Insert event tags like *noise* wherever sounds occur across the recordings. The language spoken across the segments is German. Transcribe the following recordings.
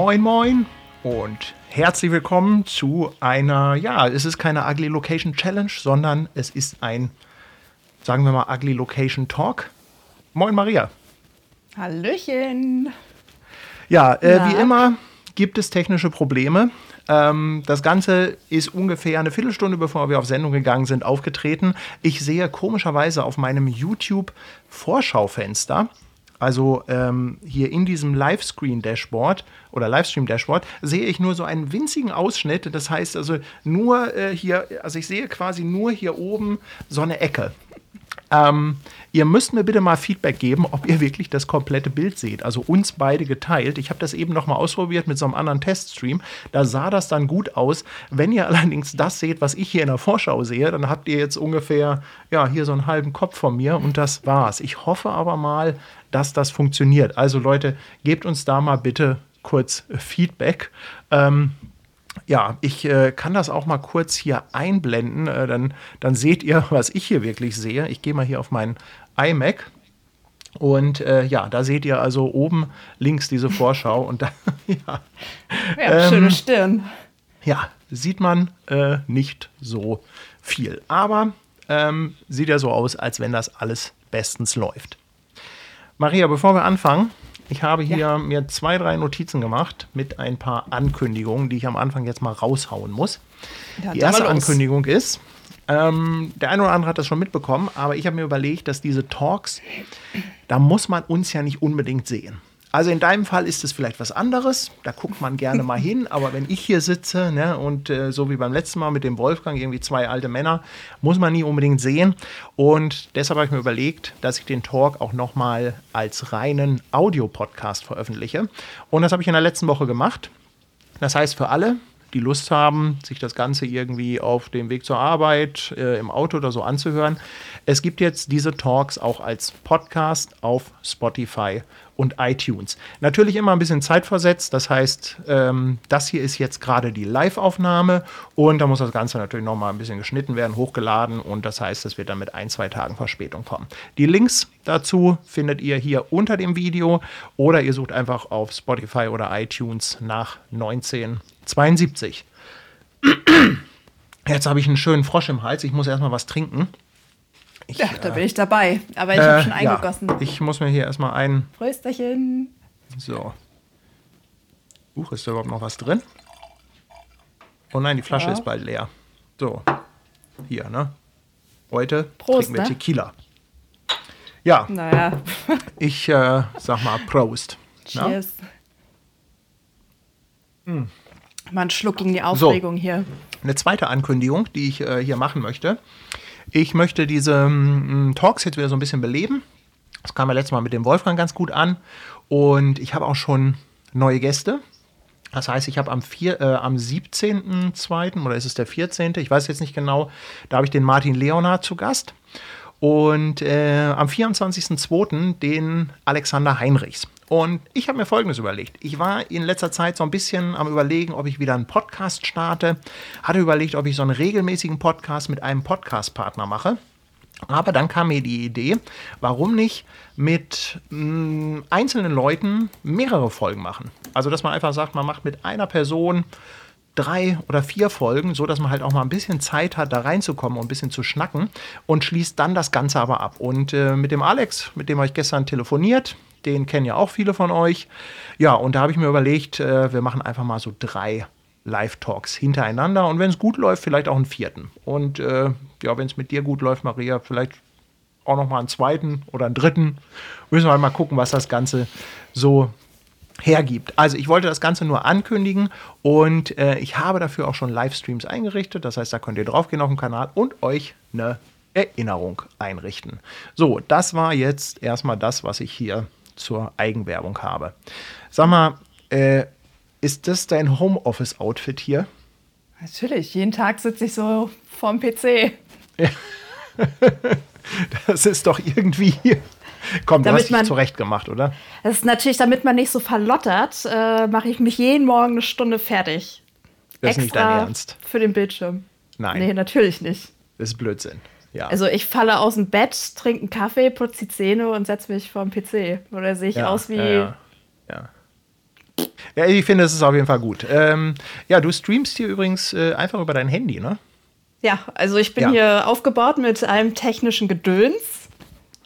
Moin, moin und herzlich willkommen zu einer, ja, es ist keine Ugly Location Challenge, sondern es ist ein, sagen wir mal, Ugly Location Talk. Moin, Maria. Hallöchen. Ja, äh, wie immer gibt es technische Probleme. Ähm, das Ganze ist ungefähr eine Viertelstunde bevor wir auf Sendung gegangen sind, aufgetreten. Ich sehe komischerweise auf meinem YouTube-Vorschaufenster, also ähm, hier in diesem Livescreen-Dashboard oder Livestream-Dashboard, sehe ich nur so einen winzigen Ausschnitt. Das heißt also nur äh, hier, also ich sehe quasi nur hier oben so eine Ecke. Ähm, ihr müsst mir bitte mal Feedback geben, ob ihr wirklich das komplette Bild seht. Also uns beide geteilt. Ich habe das eben noch mal ausprobiert mit so einem anderen Teststream. Da sah das dann gut aus. Wenn ihr allerdings das seht, was ich hier in der Vorschau sehe, dann habt ihr jetzt ungefähr ja hier so einen halben Kopf von mir und das war's. Ich hoffe aber mal, dass das funktioniert. Also Leute, gebt uns da mal bitte kurz Feedback. Ähm, ja, ich äh, kann das auch mal kurz hier einblenden. Äh, dann, dann seht ihr, *laughs* was ich hier wirklich sehe. Ich gehe mal hier auf meinen iMac. Und äh, ja, da seht ihr also oben links diese Vorschau. Und *laughs* da, ja. ja ähm, schöne Stirn. Ja, sieht man äh, nicht so viel. Aber ähm, sieht ja so aus, als wenn das alles bestens läuft. Maria, bevor wir anfangen, ich habe hier ja. mir zwei, drei Notizen gemacht mit ein paar Ankündigungen, die ich am Anfang jetzt mal raushauen muss. Ja, die erste Ankündigung ist, ähm, der eine oder andere hat das schon mitbekommen, aber ich habe mir überlegt, dass diese Talks, da muss man uns ja nicht unbedingt sehen. Also in deinem Fall ist es vielleicht was anderes, da guckt man gerne mal *laughs* hin, aber wenn ich hier sitze ne, und äh, so wie beim letzten Mal mit dem Wolfgang, irgendwie zwei alte Männer, muss man nie unbedingt sehen. Und deshalb habe ich mir überlegt, dass ich den Talk auch nochmal als reinen Audio-Podcast veröffentliche. Und das habe ich in der letzten Woche gemacht. Das heißt, für alle, die Lust haben, sich das Ganze irgendwie auf dem Weg zur Arbeit, äh, im Auto oder so anzuhören. Es gibt jetzt diese Talks auch als Podcast auf Spotify und iTunes. Natürlich immer ein bisschen zeitversetzt. Das heißt, ähm, das hier ist jetzt gerade die Live-Aufnahme und da muss das Ganze natürlich nochmal ein bisschen geschnitten werden, hochgeladen und das heißt, das wird dann mit ein, zwei Tagen Verspätung kommen. Die Links dazu findet ihr hier unter dem Video oder ihr sucht einfach auf Spotify oder iTunes nach 1972. *clears throat* Jetzt habe ich einen schönen Frosch im Hals. Ich muss erstmal was trinken. Ich, ja, da bin ich dabei. Aber ich äh, habe schon eingegossen. Ja, ich muss mir hier erstmal ein. Frösterchen. So. Uch, ist da überhaupt noch was drin? Oh nein, die Flasche ja. ist bald leer. So. Hier, ne? Heute Prost, trinken wir ne? Tequila. Ja. Naja. *laughs* ich äh, sag mal Prost. Cheers. Hm. Mal einen Schluck gegen die Aufregung so, hier. Eine zweite Ankündigung, die ich äh, hier machen möchte. Ich möchte diese ähm, Talks jetzt wieder so ein bisschen beleben. Das kam ja letztes Mal mit dem Wolfgang ganz gut an. Und ich habe auch schon neue Gäste. Das heißt, ich habe am, äh, am 17.02. oder ist es der 14., ich weiß jetzt nicht genau, da habe ich den Martin Leonard zu Gast. Und äh, am 24.02. den Alexander Heinrichs. Und ich habe mir Folgendes überlegt. Ich war in letzter Zeit so ein bisschen am Überlegen, ob ich wieder einen Podcast starte. Hatte überlegt, ob ich so einen regelmäßigen Podcast mit einem Podcast-Partner mache. Aber dann kam mir die Idee, warum nicht mit mh, mm, einzelnen Leuten mehrere Folgen machen. Also, dass man einfach sagt, man macht mit einer Person drei oder vier Folgen, so dass man halt auch mal ein bisschen Zeit hat, da reinzukommen und ein bisschen zu schnacken und schließt dann das Ganze aber ab. Und äh, mit dem Alex, mit dem habe ich gestern telefoniert, den kennen ja auch viele von euch. Ja, und da habe ich mir überlegt, äh, wir machen einfach mal so drei Live-Talks hintereinander und wenn es gut läuft, vielleicht auch einen vierten. Und äh, ja, wenn es mit dir gut läuft, Maria, vielleicht auch noch mal einen zweiten oder einen dritten. Müssen wir halt mal gucken, was das Ganze so hergibt. Also ich wollte das Ganze nur ankündigen und äh, ich habe dafür auch schon Livestreams eingerichtet. Das heißt, da könnt ihr draufgehen auf dem Kanal und euch eine Erinnerung einrichten. So, das war jetzt erstmal das, was ich hier zur Eigenwerbung habe. Sag mal, äh, ist das dein Homeoffice-Outfit hier? Natürlich, jeden Tag sitze ich so vorm PC. *laughs* das ist doch irgendwie. Komm, du damit hast dich man, zurecht gemacht, oder? Das ist natürlich, damit man nicht so verlottert, äh, mache ich mich jeden Morgen eine Stunde fertig. Das ist nicht dein Ernst. Für den Bildschirm. Nein. Nee, natürlich nicht. Das ist Blödsinn. Ja. Also ich falle aus dem Bett, trinke einen Kaffee, putze die Zähne und setze mich vor den PC. Oder sehe ich ja, aus wie. Ja, ja. Ja, ich finde, es ist auf jeden Fall gut. Ähm, ja, du streamst hier übrigens äh, einfach über dein Handy, ne? Ja, also ich bin hier aufgebaut mit allem technischen Gedöns,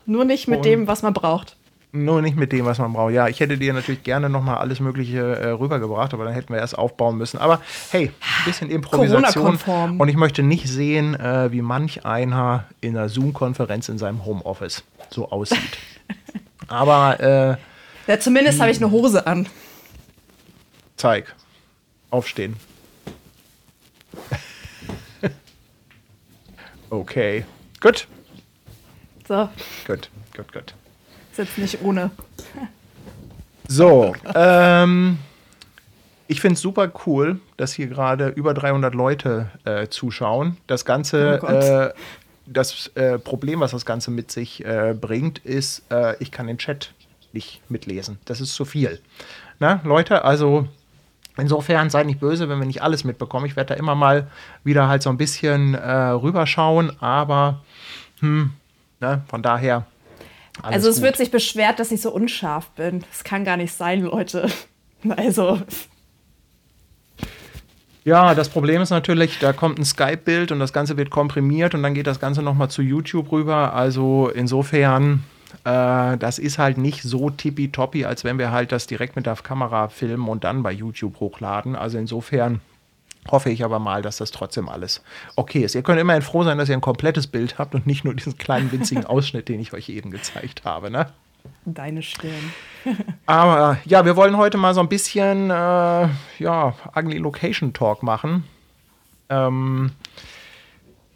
nur nicht mit Und- dem, was man braucht. Nur nicht mit dem, was man braucht. Ja, ich hätte dir natürlich gerne nochmal alles Mögliche äh, rübergebracht, aber dann hätten wir erst aufbauen müssen. Aber hey, ein bisschen Improvisation. Und ich möchte nicht sehen, äh, wie manch einer in einer Zoom-Konferenz in seinem Homeoffice so aussieht. *laughs* aber äh, Ja, zumindest habe ich eine Hose an. zeig. Aufstehen. *laughs* okay. Gut. So, Gut, gut, gut. Ist jetzt nicht ohne. So, ähm, ich finde es super cool, dass hier gerade über 300 Leute äh, zuschauen. Das Ganze, Oh äh, das äh, Problem, was das Ganze mit sich äh, bringt, ist, äh, ich kann den Chat nicht mitlesen. Das ist zu viel. Na, Leute, also insofern seid nicht böse, wenn wir nicht alles mitbekommen. Ich werde da immer mal wieder halt so ein bisschen äh, rüberschauen, aber hm, ne, von daher. Alles also es gut. wird sich beschwert, dass ich so unscharf bin. Das kann gar nicht sein, Leute. *laughs* Also, Ja, das Problem ist natürlich, da kommt ein Skype-Bild und das Ganze wird komprimiert und dann geht das Ganze nochmal zu YouTube rüber. Also insofern, äh, das ist halt nicht so tippitoppi, als wenn wir halt das direkt mit der Kamera filmen und dann bei YouTube hochladen. Also insofern hoffe ich aber mal, dass das trotzdem alles okay ist. Ihr könnt immerhin froh sein, dass ihr ein komplettes Bild habt und nicht nur diesen kleinen winzigen *laughs* Ausschnitt, den ich euch eben gezeigt habe. Ne? deine Stirn. *laughs* Aber ja, wir wollen heute mal so ein bisschen äh, ja, Ugly Location Talk machen. Ähm,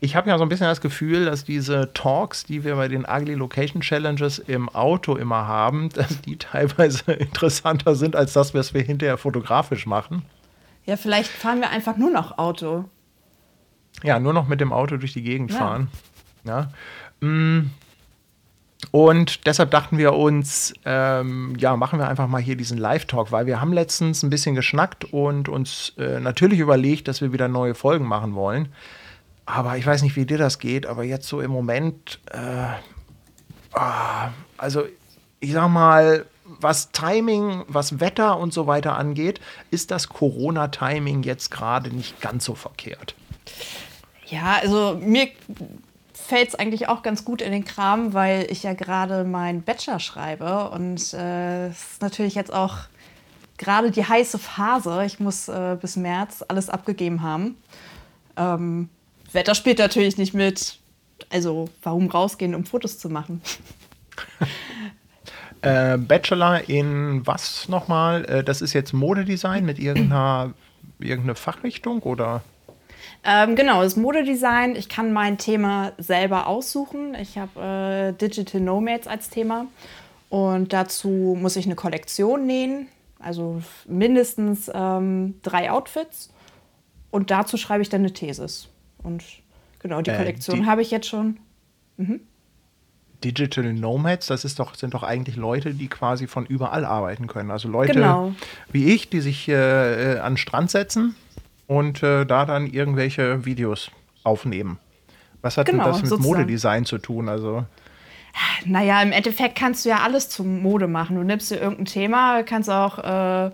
ich habe ja so ein bisschen das Gefühl, dass diese Talks, die wir bei den Ugly Location Challenges im Auto immer haben, *laughs* dass die teilweise interessanter sind als das, was wir hinterher fotografisch machen. Ja, vielleicht fahren wir einfach nur noch Auto. Ja, nur noch mit dem Auto durch die Gegend Ja. fahren. Ja. Mm. Und deshalb dachten wir uns, ähm, ja, machen wir einfach mal hier diesen Live-Talk, weil wir haben letztens ein bisschen geschnackt und uns äh, natürlich überlegt, dass wir wieder neue Folgen machen wollen. Aber ich weiß nicht, wie dir das geht, aber jetzt so im Moment, äh, ah, also ich sag mal, was Timing, was Wetter und so weiter angeht, ist das Corona-Timing jetzt gerade nicht ganz so verkehrt. Ja, also mir fällt es eigentlich auch ganz gut in den Kram, weil ich ja gerade meinen Bachelor schreibe und äh, es ist natürlich jetzt auch gerade die heiße Phase. Ich muss äh, bis März alles abgegeben haben. Ähm, Wetter spielt natürlich nicht mit. Also warum rausgehen, um Fotos zu machen? *laughs* Äh, Bachelor in was nochmal? Äh, das ist jetzt Modedesign mit irgendeiner, irgendeiner Fachrichtung oder? Ähm, genau, das Modedesign. Ich kann mein Thema selber aussuchen. Ich habe äh, Digital Nomads als Thema. Und dazu muss ich eine Kollektion nähen. Also mindestens ähm, drei Outfits. Und dazu schreibe ich dann eine Thesis. Und genau, die Äh, Kollektion die- habe ich jetzt schon. Digital Nomads, das ist doch, sind doch eigentlich Leute, die quasi von überall arbeiten können. Also Leute Genau. wie ich, die sich äh, äh, an den Strand setzen und äh, da dann irgendwelche Videos aufnehmen. Was hat Genau, denn das mit sozusagen. Modedesign zu tun? Also, Naja, im Endeffekt kannst du ja alles zum Mode machen. Du nimmst dir irgendein Thema, kannst auch. Äh,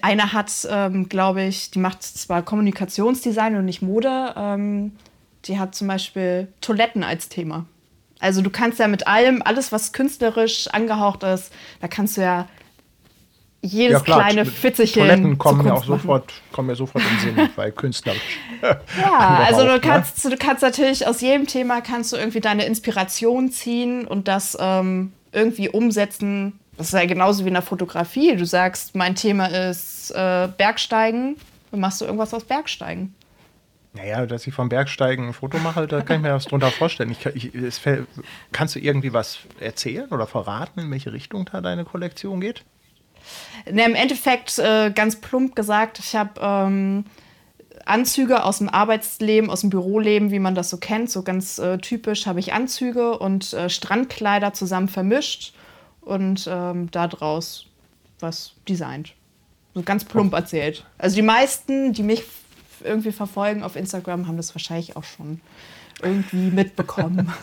eine hat, ähm, glaube ich, die macht zwar Kommunikationsdesign und nicht Mode. Ähm, die hat zum Beispiel Toiletten als Thema. Also du kannst ja mit allem, alles was künstlerisch angehaucht ist, da kannst du ja jedes ja klar, kleine Fitzelchen Toiletten kommen mir Kunst auch sofort, kommen mir sofort im Sinn, weil künstlerisch. *laughs* Ja, *laughs* also du ne? kannst, du kannst natürlich aus jedem Thema kannst du irgendwie deine Inspiration ziehen und das ähm, irgendwie umsetzen. Das ist ja genauso wie in der Fotografie. Du sagst, mein Thema ist äh, Bergsteigen, dann machst du irgendwas aus Bergsteigen. Naja, dass ich vom Bergsteigen ein Foto mache, da kann ich mir was drunter vorstellen. Ich, ich, es kannst du irgendwie was erzählen oder verraten, in welche Richtung da deine Kollektion geht? Ne, Im Endeffekt, äh, ganz plump gesagt, ich habe ähm, Anzüge aus dem Arbeitsleben, aus dem Büroleben, wie man das so kennt. So ganz äh, typisch habe ich Anzüge und äh, Strandkleider zusammen vermischt und ähm, daraus was designt. So ganz plump erzählt. Also die meisten, die mich irgendwie verfolgen auf Instagram, haben das wahrscheinlich auch schon irgendwie mitbekommen. *laughs*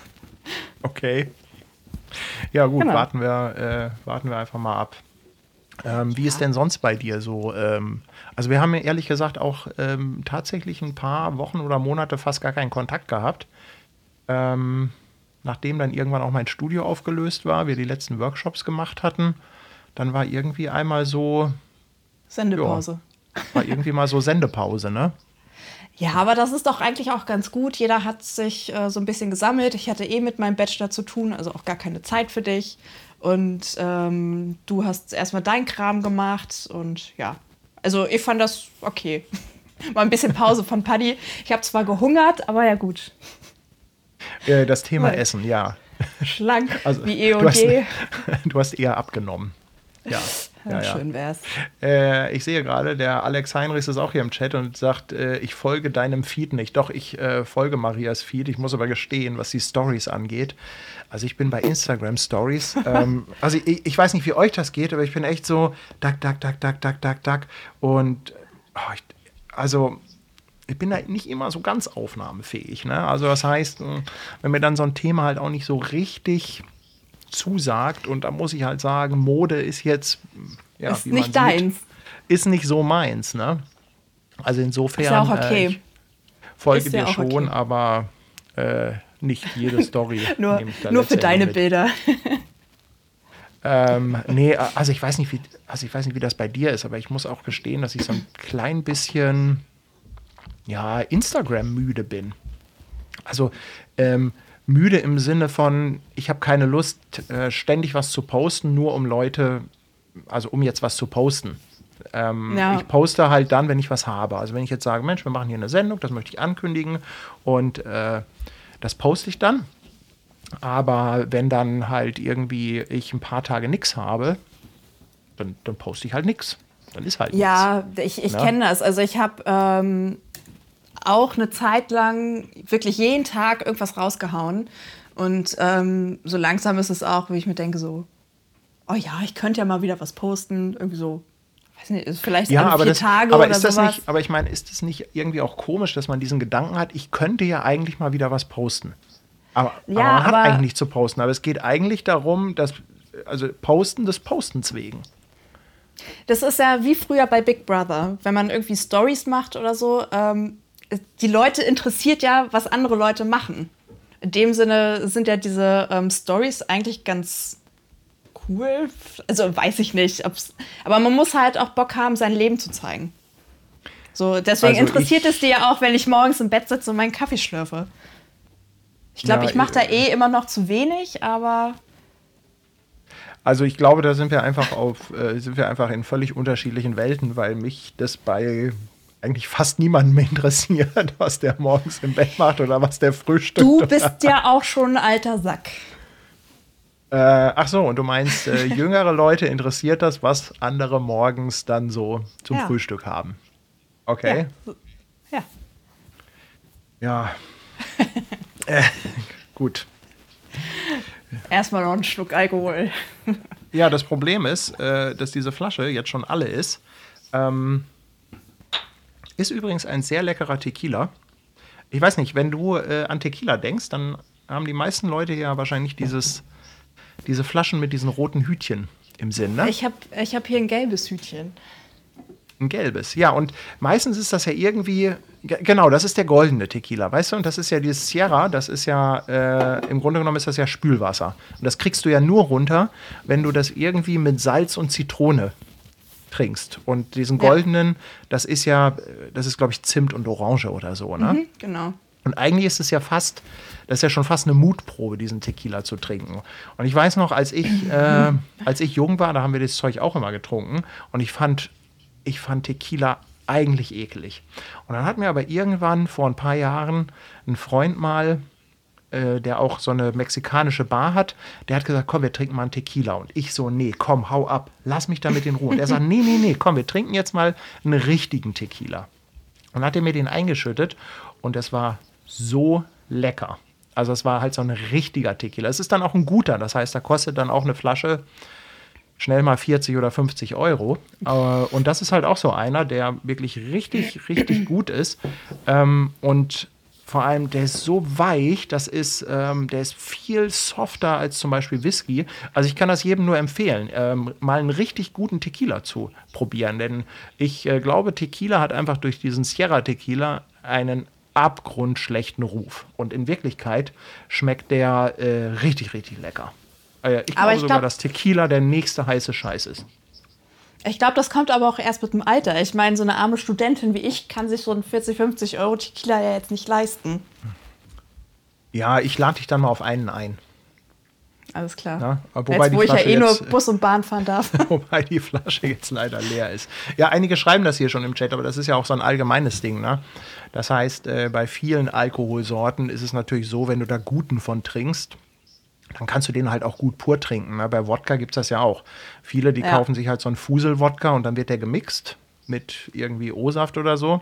Okay. Ja, gut, Genau. warten, wir, äh, warten wir einfach mal ab. Ähm, wie ist denn sonst bei dir so? Ähm, also wir haben ja ehrlich gesagt auch ähm, tatsächlich ein paar Wochen oder Monate fast gar keinen Kontakt gehabt. Ähm, nachdem dann irgendwann auch mein Studio aufgelöst war, wir die letzten Workshops gemacht hatten, dann war irgendwie einmal so. Sendepause. Ja, war irgendwie mal so Sendepause, ne? Ja, aber das ist doch eigentlich auch ganz gut. Jeder hat sich äh, so ein bisschen gesammelt. Ich hatte eh mit meinem Bachelor zu tun, also auch gar keine Zeit für dich. Und ähm, du hast erstmal dein Kram gemacht und ja, also ich fand das okay. *laughs* Mal ein bisschen Pause von Paddy. Ich habe zwar gehungert, aber ja gut. Äh, das Thema Weil Essen, ja. Schlank *laughs* also, wie eh und je. Du hast eher abgenommen. Ja. Ja, ja, Schön wär's. Äh, ich sehe gerade, der Alex Heinrichs ist auch hier im Chat und sagt, äh, ich folge deinem Feed nicht. Doch, ich äh, folge Marias Feed. Ich muss aber gestehen, was die Stories angeht. Also ich bin bei Instagram Stories. *laughs* ähm, also ich, ich, weiß nicht, wie euch das geht, aber ich bin echt so, dack, dack, dack, dack, dack, dack, dack. Und oh, ich, also ich bin da nicht immer so ganz aufnahmefähig. Ne? Also das heißt, wenn mir dann so ein Thema halt auch nicht so richtig zusagt. Und da muss ich halt sagen, Mode ist jetzt, ja, ist nicht sieht, deins. Ist nicht so meins, ne? Also insofern. Ist ja auch okay. Äh, folge dir schon, okay. aber äh, nicht jede *laughs* Story. nur nur für deine mit. Bilder. ähm, nee, also ich weiß nicht, wie, also ich weiß nicht, wie das bei dir ist, aber ich muss auch gestehen, dass ich so ein klein bisschen ja, Instagram müde bin. Also ähm, müde im Sinne von, ich habe keine Lust, äh, ständig was zu posten, nur um Leute, also um jetzt was zu posten. Ähm, ja. Ich poste halt dann, wenn ich was habe. Also wenn ich jetzt sage, Mensch, wir machen hier eine Sendung, das möchte ich ankündigen und äh, das poste ich dann. Aber wenn dann halt irgendwie ich ein paar Tage nichts habe, dann, dann poste ich halt nichts. Dann ist halt Ja, nix. ich, ich ne? kenne das. Also ich habe ähm, auch eine Zeit lang wirklich jeden Tag irgendwas rausgehauen. Und ähm, so langsam ist es auch, wie ich mir denke, so, oh ja, ich könnte ja mal wieder was posten, irgendwie so. Weiß nicht, vielleicht ja, aber vier das, Tage aber oder ist das sowas. Nicht, aber ich meine, ist es nicht irgendwie auch komisch, dass man diesen Gedanken hat, ich könnte ja eigentlich mal wieder was posten. Aber, ja, aber man hat eigentlich nichts zu posten. Aber es geht eigentlich darum, dass, also Posten des Postens wegen. Das ist ja wie früher bei Big Brother, wenn man irgendwie Stories macht oder so. Ähm, die Leute interessiert ja, was andere Leute machen. In dem Sinne sind ja diese ähm, Stories eigentlich ganz cool. Also weiß ich nicht, aber man muss halt auch Bock haben, sein Leben zu zeigen. So, deswegen also interessiert es dir ja auch, wenn ich morgens im Bett sitze und meinen Kaffee schlürfe. Ich glaube, ja, ich mache da äh, eh immer noch zu wenig, aber. Also ich glaube, da sind wir einfach auf, äh, sind wir einfach in völlig unterschiedlichen Welten, weil mich das bei eigentlich fast niemanden mehr interessiert, *laughs* was der morgens im Bett macht oder was der frühstückt. Du bist ja auch schon ein alter Sack. Äh, ach so, und du meinst, äh, *laughs* jüngere Leute interessiert das, was andere morgens dann so zum ja. Frühstück haben. Okay. Ja. Ja. ja. *laughs* äh, gut. Erstmal noch einen Schluck Alkohol. ja, das Problem ist, äh, dass diese Flasche jetzt schon alle ist. Ähm, ist übrigens ein sehr leckerer Tequila. Ich weiß nicht, wenn du äh, an Tequila denkst, dann haben die meisten Leute ja wahrscheinlich dieses, diese Flaschen mit diesen roten Hütchen im Sinn. Ne? Ich habe ich hab hier ein gelbes Hütchen. Ein gelbes, ja. Und meistens ist das ja irgendwie, genau, das ist der goldene Tequila, weißt du? Und das ist ja dieses Sierra, das ist ja, äh, im Grunde genommen ist das ja Spülwasser. Und das kriegst du ja nur runter, wenn du das irgendwie mit Salz und Zitrone trinkst. Und diesen goldenen, ja. das ist ja, das ist, glaube ich, Zimt und Orange oder so, ne? Mhm, genau. Und eigentlich ist es ja fast, das ist ja schon fast eine Mutprobe, diesen Tequila zu trinken. Und ich weiß noch, als ich, *clears throat* äh, als ich jung war, da haben wir das Zeug auch immer getrunken. Und ich fand, ich fand Tequila eigentlich eklig. Und dann hat mir aber irgendwann vor ein paar Jahren ein Freund mal äh, der auch so eine mexikanische Bar hat, der hat gesagt, komm, wir trinken mal einen Tequila. Und ich so, nee, komm, hau ab, lass mich damit in Ruhe. Und er sagt, nee, nee, nee, komm, wir trinken jetzt mal einen richtigen Tequila. Und dann hat er mir den eingeschüttet und es war so lecker. Also es war halt so ein richtiger Tequila. Es ist dann auch ein guter, das heißt, da kostet dann auch eine Flasche schnell mal 40 oder 50 Euro. Äh, und das ist halt auch so einer, der wirklich richtig, richtig gut ist. Ähm, und Vor allem, der ist so weich, das ist, ähm, der ist viel softer als zum Beispiel Whisky. Also ich kann das jedem nur empfehlen, ähm, mal einen richtig guten Tequila zu probieren. Denn ich äh, glaube, Tequila hat einfach durch diesen Sierra Tequila einen abgrundschlechten Ruf. Und in Wirklichkeit schmeckt der äh, richtig, richtig lecker. Äh, ich Aber glaube ich sogar, glaub- dass Tequila der nächste heiße Scheiß ist. Ich glaube, das kommt aber auch erst mit dem Alter. Ich meine, so eine arme Studentin wie ich kann sich so einen 40, 50 Euro Tequila ja jetzt nicht leisten. Ja, ich lade dich dann mal auf einen ein. Alles klar. Ja, wobei jetzt, wo ich ja eh nur jetzt- Bus und Bahn fahren darf. *laughs* Wobei die Flasche jetzt leider leer ist. Ja, einige schreiben das hier schon im Chat, aber das ist ja auch so ein allgemeines Ding. Ne? Das heißt, äh, bei vielen Alkoholsorten ist es natürlich so, wenn du da guten von trinkst, dann kannst du den halt auch gut pur trinken. Ne? Bei Wodka gibt es das ja auch. Viele, die Ja. kaufen sich halt so einen Fusel-Wodka und dann wird der gemixt mit irgendwie O-Saft oder so.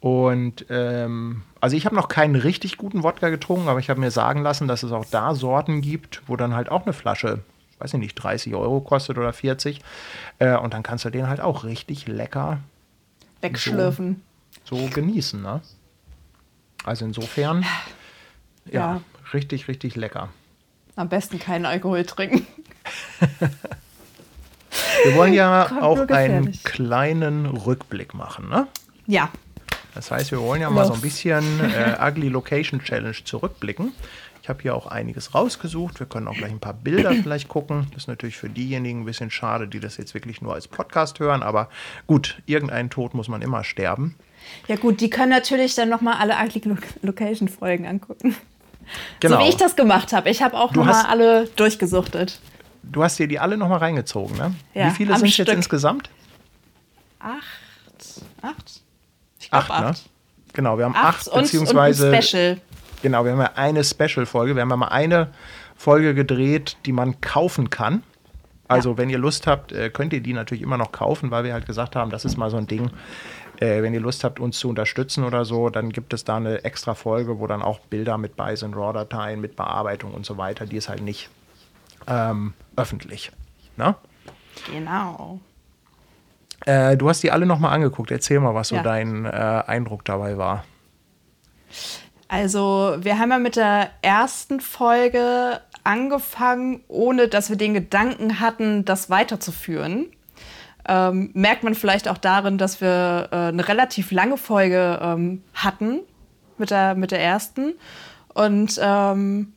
Und ähm, also ich habe noch keinen richtig guten Wodka getrunken, aber ich habe mir sagen lassen, dass es auch da Sorten gibt, wo dann halt auch eine Flasche, weiß ich nicht, 30 Euro kostet oder 40. Äh, und dann kannst du den halt auch richtig lecker Wegschlürfen. so genießen. Ne? Also insofern, ja, Ja. richtig, richtig lecker. Am besten keinen Alkohol trinken. *laughs* Wir wollen ja Kommt auch einen kleinen Rückblick machen. Ne? Ja. Das heißt, wir wollen ja mal so ein Los. bisschen äh, *laughs* Ugly Location Challenge zurückblicken. Ich habe hier auch einiges rausgesucht. Wir können auch gleich ein paar Bilder *clears throat* vielleicht gucken. Das ist natürlich für diejenigen ein bisschen schade, die das jetzt wirklich nur als Podcast hören. Aber gut, irgendeinen Tod muss man immer sterben. Ja gut, die können natürlich dann nochmal alle Ugly Lo Location Folgen angucken. Genau. So wie ich das gemacht habe. Ich habe auch nochmal alle durchgesuchtet. Du hast dir die alle nochmal reingezogen, ne? Ja, Wie viele sind es jetzt Stück. insgesamt? Acht? Acht? Ich glaube Acht, acht. ne? Genau, wir haben Acht, acht, und, beziehungsweise und Special. Genau, wir haben ja eine Special-Folge. Wir haben ja mal eine Folge gedreht, die man kaufen kann. Also, wenn ihr Lust habt, äh, könnt ihr die natürlich immer noch kaufen, weil wir halt gesagt haben, das ist mal so ein Ding. Äh, wenn ihr Lust habt, uns zu unterstützen oder so, dann gibt es da eine extra Folge, wo dann auch Bilder mit bei sind, RAW-Dateien, mit Bearbeitung und so weiter. Die ist halt nicht ähm, öffentlich. Ne? Genau. Äh, du hast die alle nochmal angeguckt. Erzähl mal, was so Ja. dein äh, Eindruck dabei war. Also, wir haben ja mit der ersten Folge angefangen, ohne dass wir den Gedanken hatten, das weiterzuführen. Ähm, merkt man vielleicht auch darin, dass wir äh, eine relativ lange Folge ähm, hatten mit der, mit der ersten. Und ähm,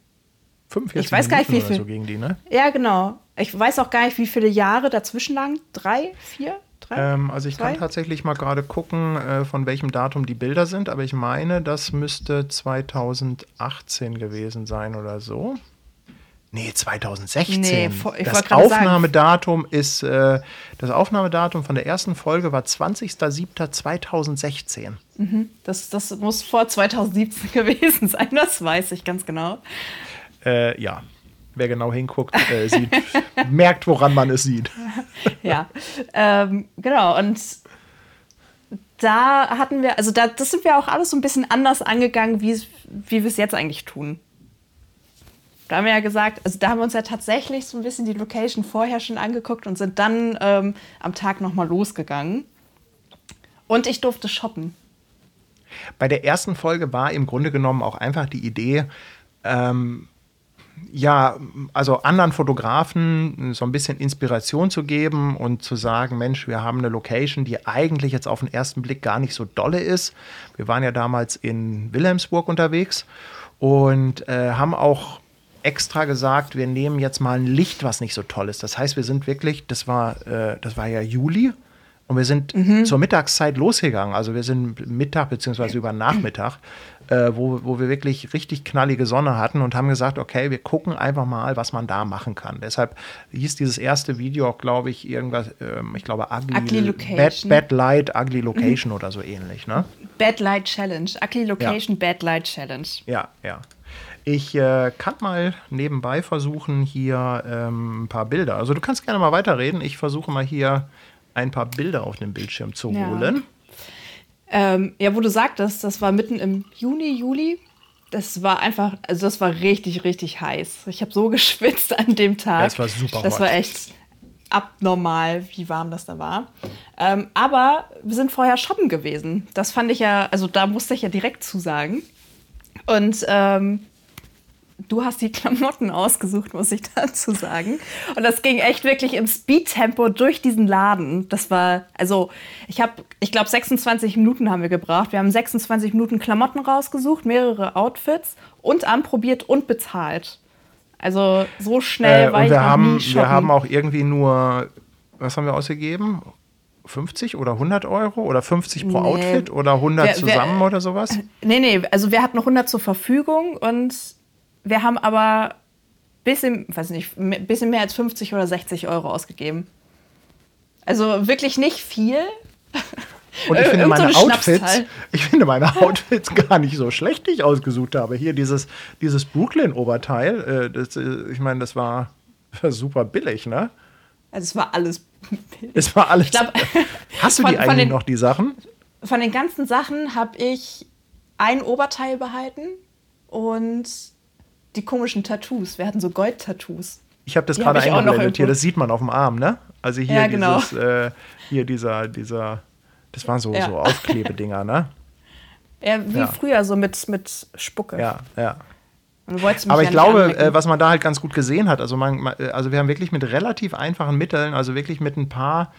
45 Ich weiß gar nicht, wie viel- so gegen die, ne? ja, genau. Ich weiß auch gar nicht, wie viele Jahre dazwischen lagen. Drei, vier, drei? Ähm, also ich kann Zwei? tatsächlich mal gerade gucken, äh, von welchem Datum die Bilder sind, aber ich meine, das müsste 2018 gewesen sein oder so. Nee, 2016. Nee, vor- das gerade sagen- Aufnahmedatum ist, äh, das Aufnahmedatum von der ersten Folge war 20.07.2016. Das, das muss vor 2017 *laughs* gewesen sein, das weiß ich ganz genau. Äh, ja, wer genau hinguckt, äh, sieht, *laughs* merkt, woran man es sieht. *laughs* ja, ähm, genau. Und da hatten wir, also da, das sind wir auch alles so ein bisschen anders angegangen, wie, wie wir es jetzt eigentlich tun. Da haben wir ja gesagt, also da haben wir uns ja tatsächlich so ein bisschen die Location vorher schon angeguckt und sind dann ähm, am Tag nochmal losgegangen. Und ich durfte shoppen. Bei der ersten Folge war im Grunde genommen auch einfach die Idee, ähm, ja, also anderen Fotografen so ein bisschen Inspiration zu geben und zu sagen, Mensch, wir haben eine Location, die eigentlich jetzt auf den ersten Blick gar nicht so dolle ist. Wir waren ja damals in Wilhelmsburg unterwegs und äh, haben auch extra gesagt, wir nehmen jetzt mal ein Licht, was nicht so toll ist. Das heißt, wir sind wirklich, das war, äh, das war ja Juli und wir sind zur Mittagszeit losgegangen. Also wir sind Mittag beziehungsweise über Nachmittag, äh, wo, wo wir wirklich richtig knallige Sonne hatten und haben gesagt, okay, wir gucken einfach mal, was man da machen kann. Deshalb hieß dieses erste Video auch, glaube ich, irgendwas, ähm, ich glaube, Ugly, Ugly Bad, Location. Bad Light, Ugly Location oder so ähnlich, ne? Bad Light Challenge. Ugly Location Bad Light Challenge. Ja, ja. Ich äh, kann mal nebenbei versuchen, hier ähm, ein paar Bilder. Also du kannst gerne mal weiterreden. Ich versuche mal hier ein paar Bilder auf den Bildschirm zu Ja. holen. Ähm, ja, wo du sagtest, das war mitten im Juni, Juli. Das war einfach, also das war richtig, richtig heiß. Ich habe so *laughs* geschwitzt an dem Tag. Ja, es war super Das hot. war echt abnormal, wie warm das da war. Ähm, aber wir sind vorher shoppen gewesen. Das fand ich ja, also da musste ich ja direkt zusagen. Und ähm, du hast die Klamotten ausgesucht, muss ich dazu sagen. Und das ging echt wirklich im Speedtempo durch diesen Laden. Das war, also ich habe, ich glaube, 26 Minuten haben wir gebraucht. Wir haben 26 Minuten Klamotten rausgesucht, mehrere Outfits und anprobiert und bezahlt. Also so schnell Äh, war und ich wir noch haben, wir haben auch irgendwie nur, was haben wir ausgegeben? 50 oder 100 Euro oder 50 pro Nee. Outfit oder 100 Wer- wer- zusammen oder sowas? Nee, nee, also wir hatten 100 zur Verfügung und wir haben aber bisschen, weiß nicht, ein bisschen mehr als 50 oder 60 Euro ausgegeben. Also wirklich nicht viel. *laughs* Und ich finde meine eine Outfits, ich finde meine Outfits gar nicht so schlecht, die ich ausgesucht habe. Hier dieses, dieses Brooklyn-Oberteil, äh, äh, ich meine, das war, super billig, ne? Also es war alles. Es war alles. Glaub, *laughs* Hast du von- die eigentlich den- noch, die Sachen? Von den ganzen Sachen habe ich ein Oberteil behalten und die komischen Tattoos. Wir hatten so Gold-Tattoos. Ich habe das hab gerade noch eingeblendet. Hier, das sieht man auf dem Arm, ne? Also hier Ja, genau. dieses, äh, hier dieser, dieser, das waren so, Ja. so Aufklebedinger, ne? *laughs* Ja, wie Ja. früher, so mit, mit Spucke. Ja, ja. Aber ich glaube, äh, was man da halt ganz gut gesehen hat, also, man, man- äh, also wir haben wirklich mit relativ einfachen Mitteln, also wirklich mit ein paar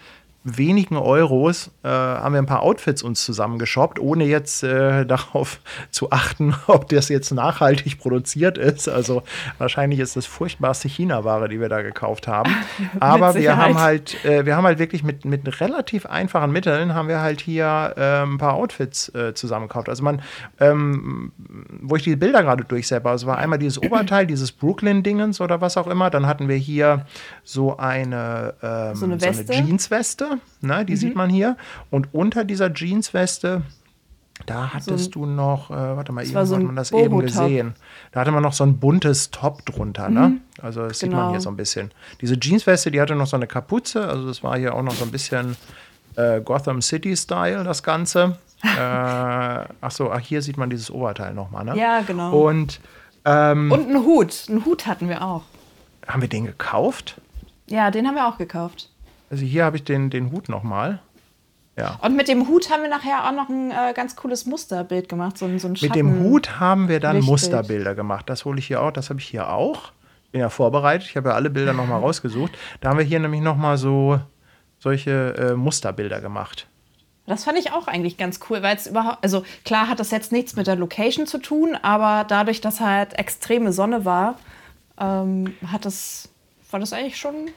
wenigen Euros, äh, haben wir ein paar Outfits uns zusammengeshoppt, ohne jetzt äh, *laughs* darauf zu achten, ob das jetzt nachhaltig produziert ist. Also wahrscheinlich ist das furchtbarste China-Ware, die wir da gekauft haben. *laughs* Aber wir haben halt, äh, wir haben halt wirklich mit, mit relativ einfachen Mitteln haben wir halt hier äh, ein paar Outfits äh, zusammengekauft. Also man, ähm, wo ich die Bilder gerade durchseppe, also war einmal dieses Oberteil, dieses Brooklyn-Dingens oder was auch immer. Dann hatten wir hier so eine, ähm, So eine Weste. Jeansweste, ne, die sieht man hier. Und unter dieser Jeansweste, da hattest du noch, äh, warte mal, eben so hat man das eben gesehen. Da hatte man noch so ein buntes Top drunter, ne? Also das sieht man Genau. hier so ein bisschen. Diese Jeansweste, die hatte noch so eine Kapuze, also das war hier auch noch so ein bisschen äh, Gotham City-Style, das Ganze. *laughs* äh, ach so, ach, hier sieht man dieses Oberteil nochmal, ne? Ja, genau. Und ähm, Und einen Hut. Einen Hut hatten wir auch. haben wir den gekauft? Ja, den haben wir auch gekauft. Also hier habe ich den, den Hut nochmal. Ja. Und mit dem Hut haben wir nachher auch noch ein äh, ganz cooles Musterbild gemacht. So, ein- so ein Mit dem Hut haben wir dann Lichtbild. Musterbilder gemacht. Das hole ich hier auch, das habe ich hier auch. Bin ja vorbereitet, ich habe ja alle Bilder nochmal *laughs* rausgesucht. Da haben wir hier nämlich nochmal so solche äh, Musterbilder gemacht. Das fand ich auch eigentlich ganz cool, weil es überhaupt, also klar hat das jetzt nichts mit der Location zu tun, aber dadurch, dass halt extreme Sonne war, ähm, hat das, war das eigentlich schon.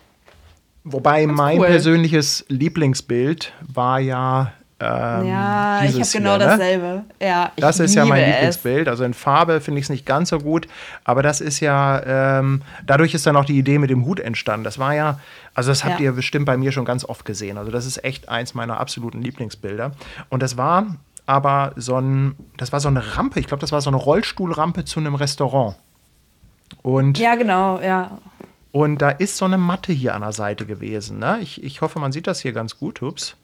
Wobei mein cool. persönliches Lieblingsbild war ja. Ähm, ja, ich habe genau hier, ne? dasselbe. Ja, Das ist ja mein es. Lieblingsbild. Also in Farbe finde ich es nicht ganz so gut, aber das ist ja, ähm, dadurch ist dann auch die Idee mit dem Hut entstanden. Das war ja, also das habt Ja. ihr bestimmt bei mir schon ganz oft gesehen. Also das ist echt eins meiner absoluten Lieblingsbilder. Und das war aber so ein, das war so eine Rampe, ich glaube, das war so eine Rollstuhlrampe zu einem Restaurant. Und Ja, genau, ja. Und da ist so eine Matte hier an der Seite gewesen. Ne? Ich, ich hoffe, man sieht das hier ganz gut. Ups.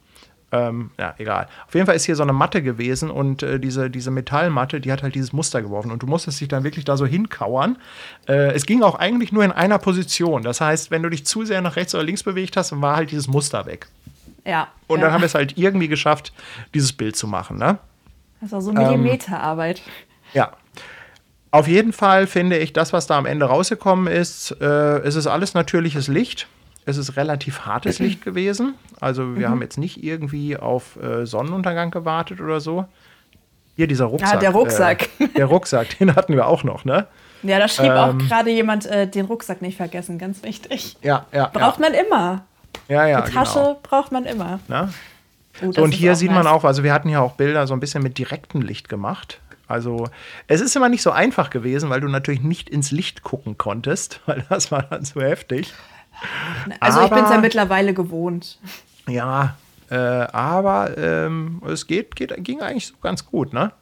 Ähm, ja, egal. Auf jeden Fall ist hier so eine Matte gewesen und äh, diese, diese Metallmatte, die hat halt dieses Muster geworfen. Und du musstest dich dann wirklich da so hinkauern. Äh, es ging auch eigentlich nur in einer Position. Das heißt, wenn du dich zu sehr nach rechts oder links bewegt hast, dann war halt dieses Muster weg. Ja. Und ja. dann haben wir es halt irgendwie geschafft, dieses Bild zu machen. Ne? Das war so Ähm, Millimeterarbeit. Ja. Auf jeden Fall finde ich, das, was da am Ende rausgekommen ist, äh, es ist alles natürliches Licht. Es ist relativ hartes Licht gewesen. Also wir haben jetzt nicht irgendwie auf äh, Sonnenuntergang gewartet oder so. Hier dieser Rucksack. Ah, der Rucksack. Äh, der Rucksack, den hatten wir auch noch, ne? Ja, da schrieb auch ähm, gerade jemand, äh, den Rucksack nicht vergessen, ganz wichtig. Ja, ja. Braucht man immer. ja, ja, Die Tasche Genau. braucht man immer. Ne? Oh, So, und hier auch sieht man nice. auch, also wir hatten ja auch Bilder so ein bisschen mit direktem Licht gemacht. Also es ist immer nicht so einfach gewesen, weil du natürlich nicht ins Licht gucken konntest, *laughs* weil das war dann so heftig. Also ich bin es ja aber- mittlerweile gewohnt. Ja, äh, aber ähm, es geht, geht, ging eigentlich so ganz gut, ne?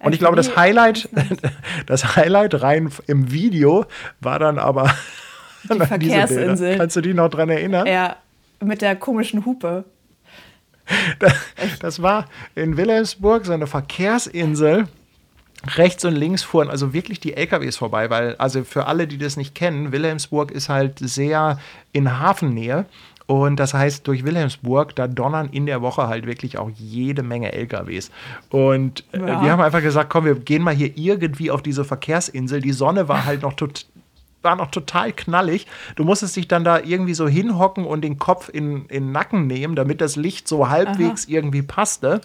Und ich glaube, das Highlight, *laughs* das Highlight rein im Video war dann aber *laughs* Die Verkehrsinsel. Kannst du dich noch dran erinnern? Ja, mit der komischen Hupe. Das war in Wilhelmsburg so eine Verkehrsinsel. Rechts und links fuhren also wirklich die LKWs vorbei, weil, also für alle, die das nicht kennen, Wilhelmsburg ist halt sehr in Hafennähe Und das heißt, durch Wilhelmsburg, da donnern in der Woche halt wirklich auch jede Menge LKWs. Und äh, Ja. wir haben einfach gesagt, komm, wir gehen mal hier irgendwie auf diese Verkehrsinsel. Die Sonne war halt noch tot, war noch total knallig. Du musstest dich dann da irgendwie so hinhocken und den Kopf in, in den Nacken nehmen, damit das Licht so halbwegs irgendwie passte.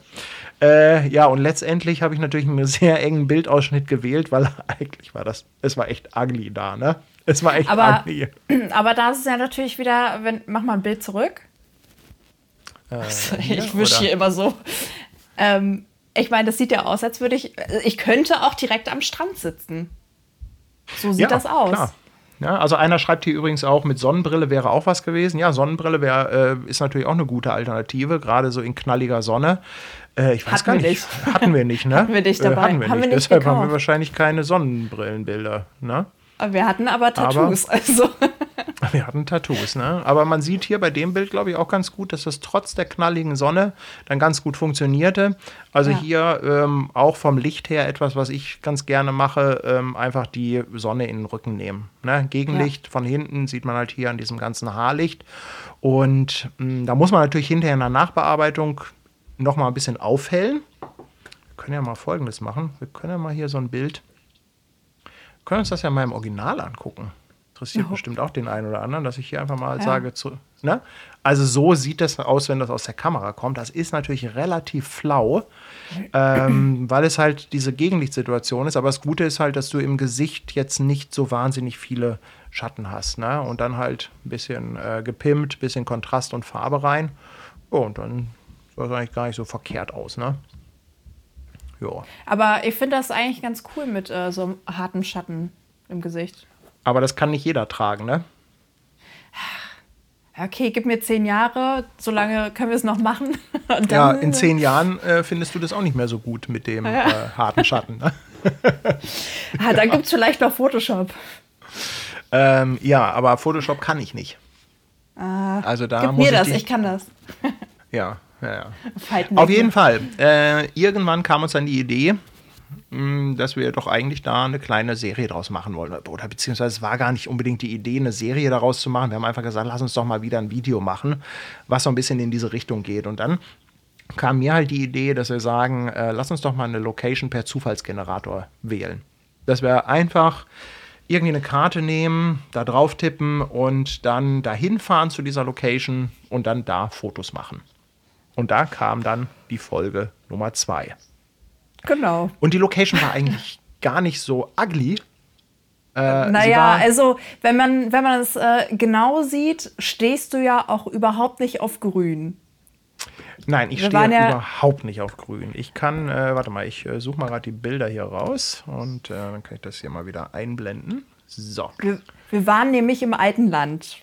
Äh, ja, und letztendlich habe ich natürlich einen *laughs* sehr engen Bildausschnitt gewählt, weil *laughs* eigentlich war das, es war echt ugly da, ne? Es war echt Aber, ugly. *clears throat* aber da ist es ja natürlich wieder, wenn, mach mal ein Bild zurück. hier, ich wische hier immer so. Ähm, ich meine, das sieht ja aus, als würde ich, ich könnte auch direkt am Strand sitzen. So sieht das aus. Klar. Ja, also einer schreibt hier übrigens auch, mit Sonnenbrille wäre auch was gewesen. Ja, Sonnenbrille wär, äh, ist natürlich auch eine gute Alternative, gerade so in knalliger Sonne. Äh, ich weiß Hatten gar wir nicht. *laughs* Hatten wir nicht, ne? Hatten wir nicht dabei. Äh, hatten wir Haben nicht. wir nicht Deshalb haben wir gekauft. wahrscheinlich keine Sonnenbrillenbilder, ne? Wir hatten aber Tattoos. *laughs* also. *laughs* Wir hatten Tattoos, ne? Aber man sieht hier bei dem Bild, glaube ich, auch ganz gut, dass das trotz der knalligen Sonne dann ganz gut funktionierte. Also Ja. hier ähm, auch vom Licht her etwas, was ich ganz gerne mache, ähm, einfach die Sonne in den Rücken nehmen. Ne? Gegenlicht von hinten sieht man halt hier an diesem ganzen Haarlicht. Und mh, da muss man natürlich hinterher in der Nachbearbeitung noch mal ein bisschen aufhellen. Wir können ja mal Folgendes machen. Wir können ja mal hier so ein Bild wir können uns das ja mal im Original angucken. Interessiert bestimmt auch den einen oder anderen, dass ich hier einfach mal Ja. sage, zu, ne? Also so sieht das aus, wenn das aus der Kamera kommt. Das ist natürlich relativ flau, ähm, *clears throat* weil es halt diese Gegenlichtsituation ist. Aber das Gute ist halt, dass du im Gesicht jetzt nicht so wahnsinnig viele Schatten hast. Ne? Und dann halt ein bisschen äh, gepimpt, bisschen Kontrast und Farbe rein. Und dann sah es eigentlich gar nicht so verkehrt aus. Ne? Ja. Aber ich finde das eigentlich ganz cool mit äh, so harten Schatten im Gesicht. Aber das kann nicht jeder tragen, ne? Okay, gib mir zehn Jahre, so lange können wir es noch machen. *laughs* Ja, in zehn Jahren äh, findest du das auch nicht mehr so gut mit dem äh, harten Schatten. Ne? *laughs* Ah, dann gibt es vielleicht noch Photoshop. ähm, ja, aber Photoshop kann ich nicht. also da Gib muss mir ich das, ich kann das. Ja, ja, ja. Auf jeden Fall. Äh, irgendwann kam uns dann die Idee, dass wir doch eigentlich da eine kleine Serie draus machen wollen. Oder beziehungsweise es war gar nicht unbedingt die Idee, eine Serie daraus zu machen. Wir haben einfach gesagt, lass uns doch mal wieder ein Video machen, was so ein bisschen in diese Richtung geht. Und dann kam mir halt die Idee, dass wir sagen, äh, lass uns doch mal eine Location per Zufallsgenerator wählen. Dass wir einfach irgendwie eine Karte nehmen, da drauf tippen und dann dahin fahren zu dieser Location und dann da Fotos machen. Und da kam dann die Folge Nummer zwei. Genau. Und die Location war eigentlich *laughs* gar nicht so ugly. Äh, Naja, also wenn man, wenn man es äh, genau sieht, stehst du ja auch überhaupt nicht auf Grün. Nein, ich wir stehe ja- überhaupt nicht auf grün. Ich kann, äh, warte mal, ich äh, suche mal gerade die Bilder hier raus und äh, dann kann ich das hier mal wieder einblenden. So. Wir, wir waren nämlich im alten Land.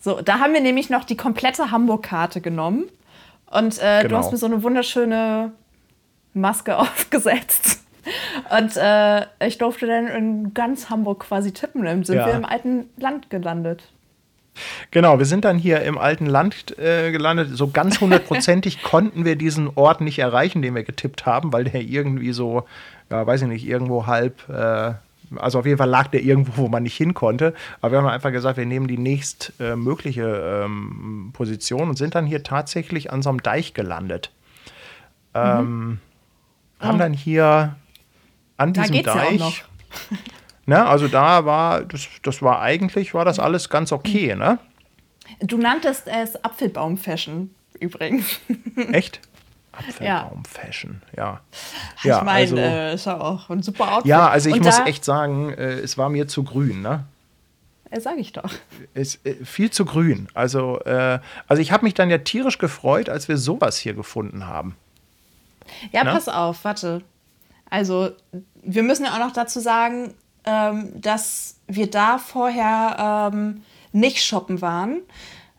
So, da haben wir nämlich noch die komplette Hamburg-Karte genommen. Und äh, du Genau. hast mir so eine wunderschöne Maske *laughs* aufgesetzt. Und äh, ich durfte dann in ganz Hamburg quasi tippen. Dann sind Ja. wir im alten Land gelandet. Genau, wir sind dann hier im alten Land äh, gelandet. So ganz hundertprozentig *laughs* konnten wir diesen Ort nicht erreichen, den wir getippt haben, weil der irgendwie so, ja, weiß ich nicht, irgendwo halb, äh, also auf jeden Fall lag der irgendwo, wo man nicht hin konnte. Aber wir haben einfach gesagt, wir nehmen die nächst äh, ähm, Position und sind dann hier tatsächlich an so einem Deich gelandet. Ähm, Haben dann hier an Mhm. Da diesem ja Deich. noch. *laughs* Ne, also da war, das, das war eigentlich, war das alles ganz okay, ne? Du nanntest es Apfelbaum-Fashion übrigens. *laughs* Echt? Apfelbaum-Fashion, ja. ich meine, also, äh, ist ja auch ein super Outfit. ja, also ich Und muss echt sagen, äh, es war mir zu grün, ne? Sag ich doch. Es, äh, viel zu grün. Also, äh, also ich habe mich dann ja tierisch gefreut, als wir sowas hier gefunden haben. Ja, Ne? pass auf, warte. Also, wir müssen ja auch noch dazu sagen, ähm, dass wir da vorher ähm, nicht shoppen waren.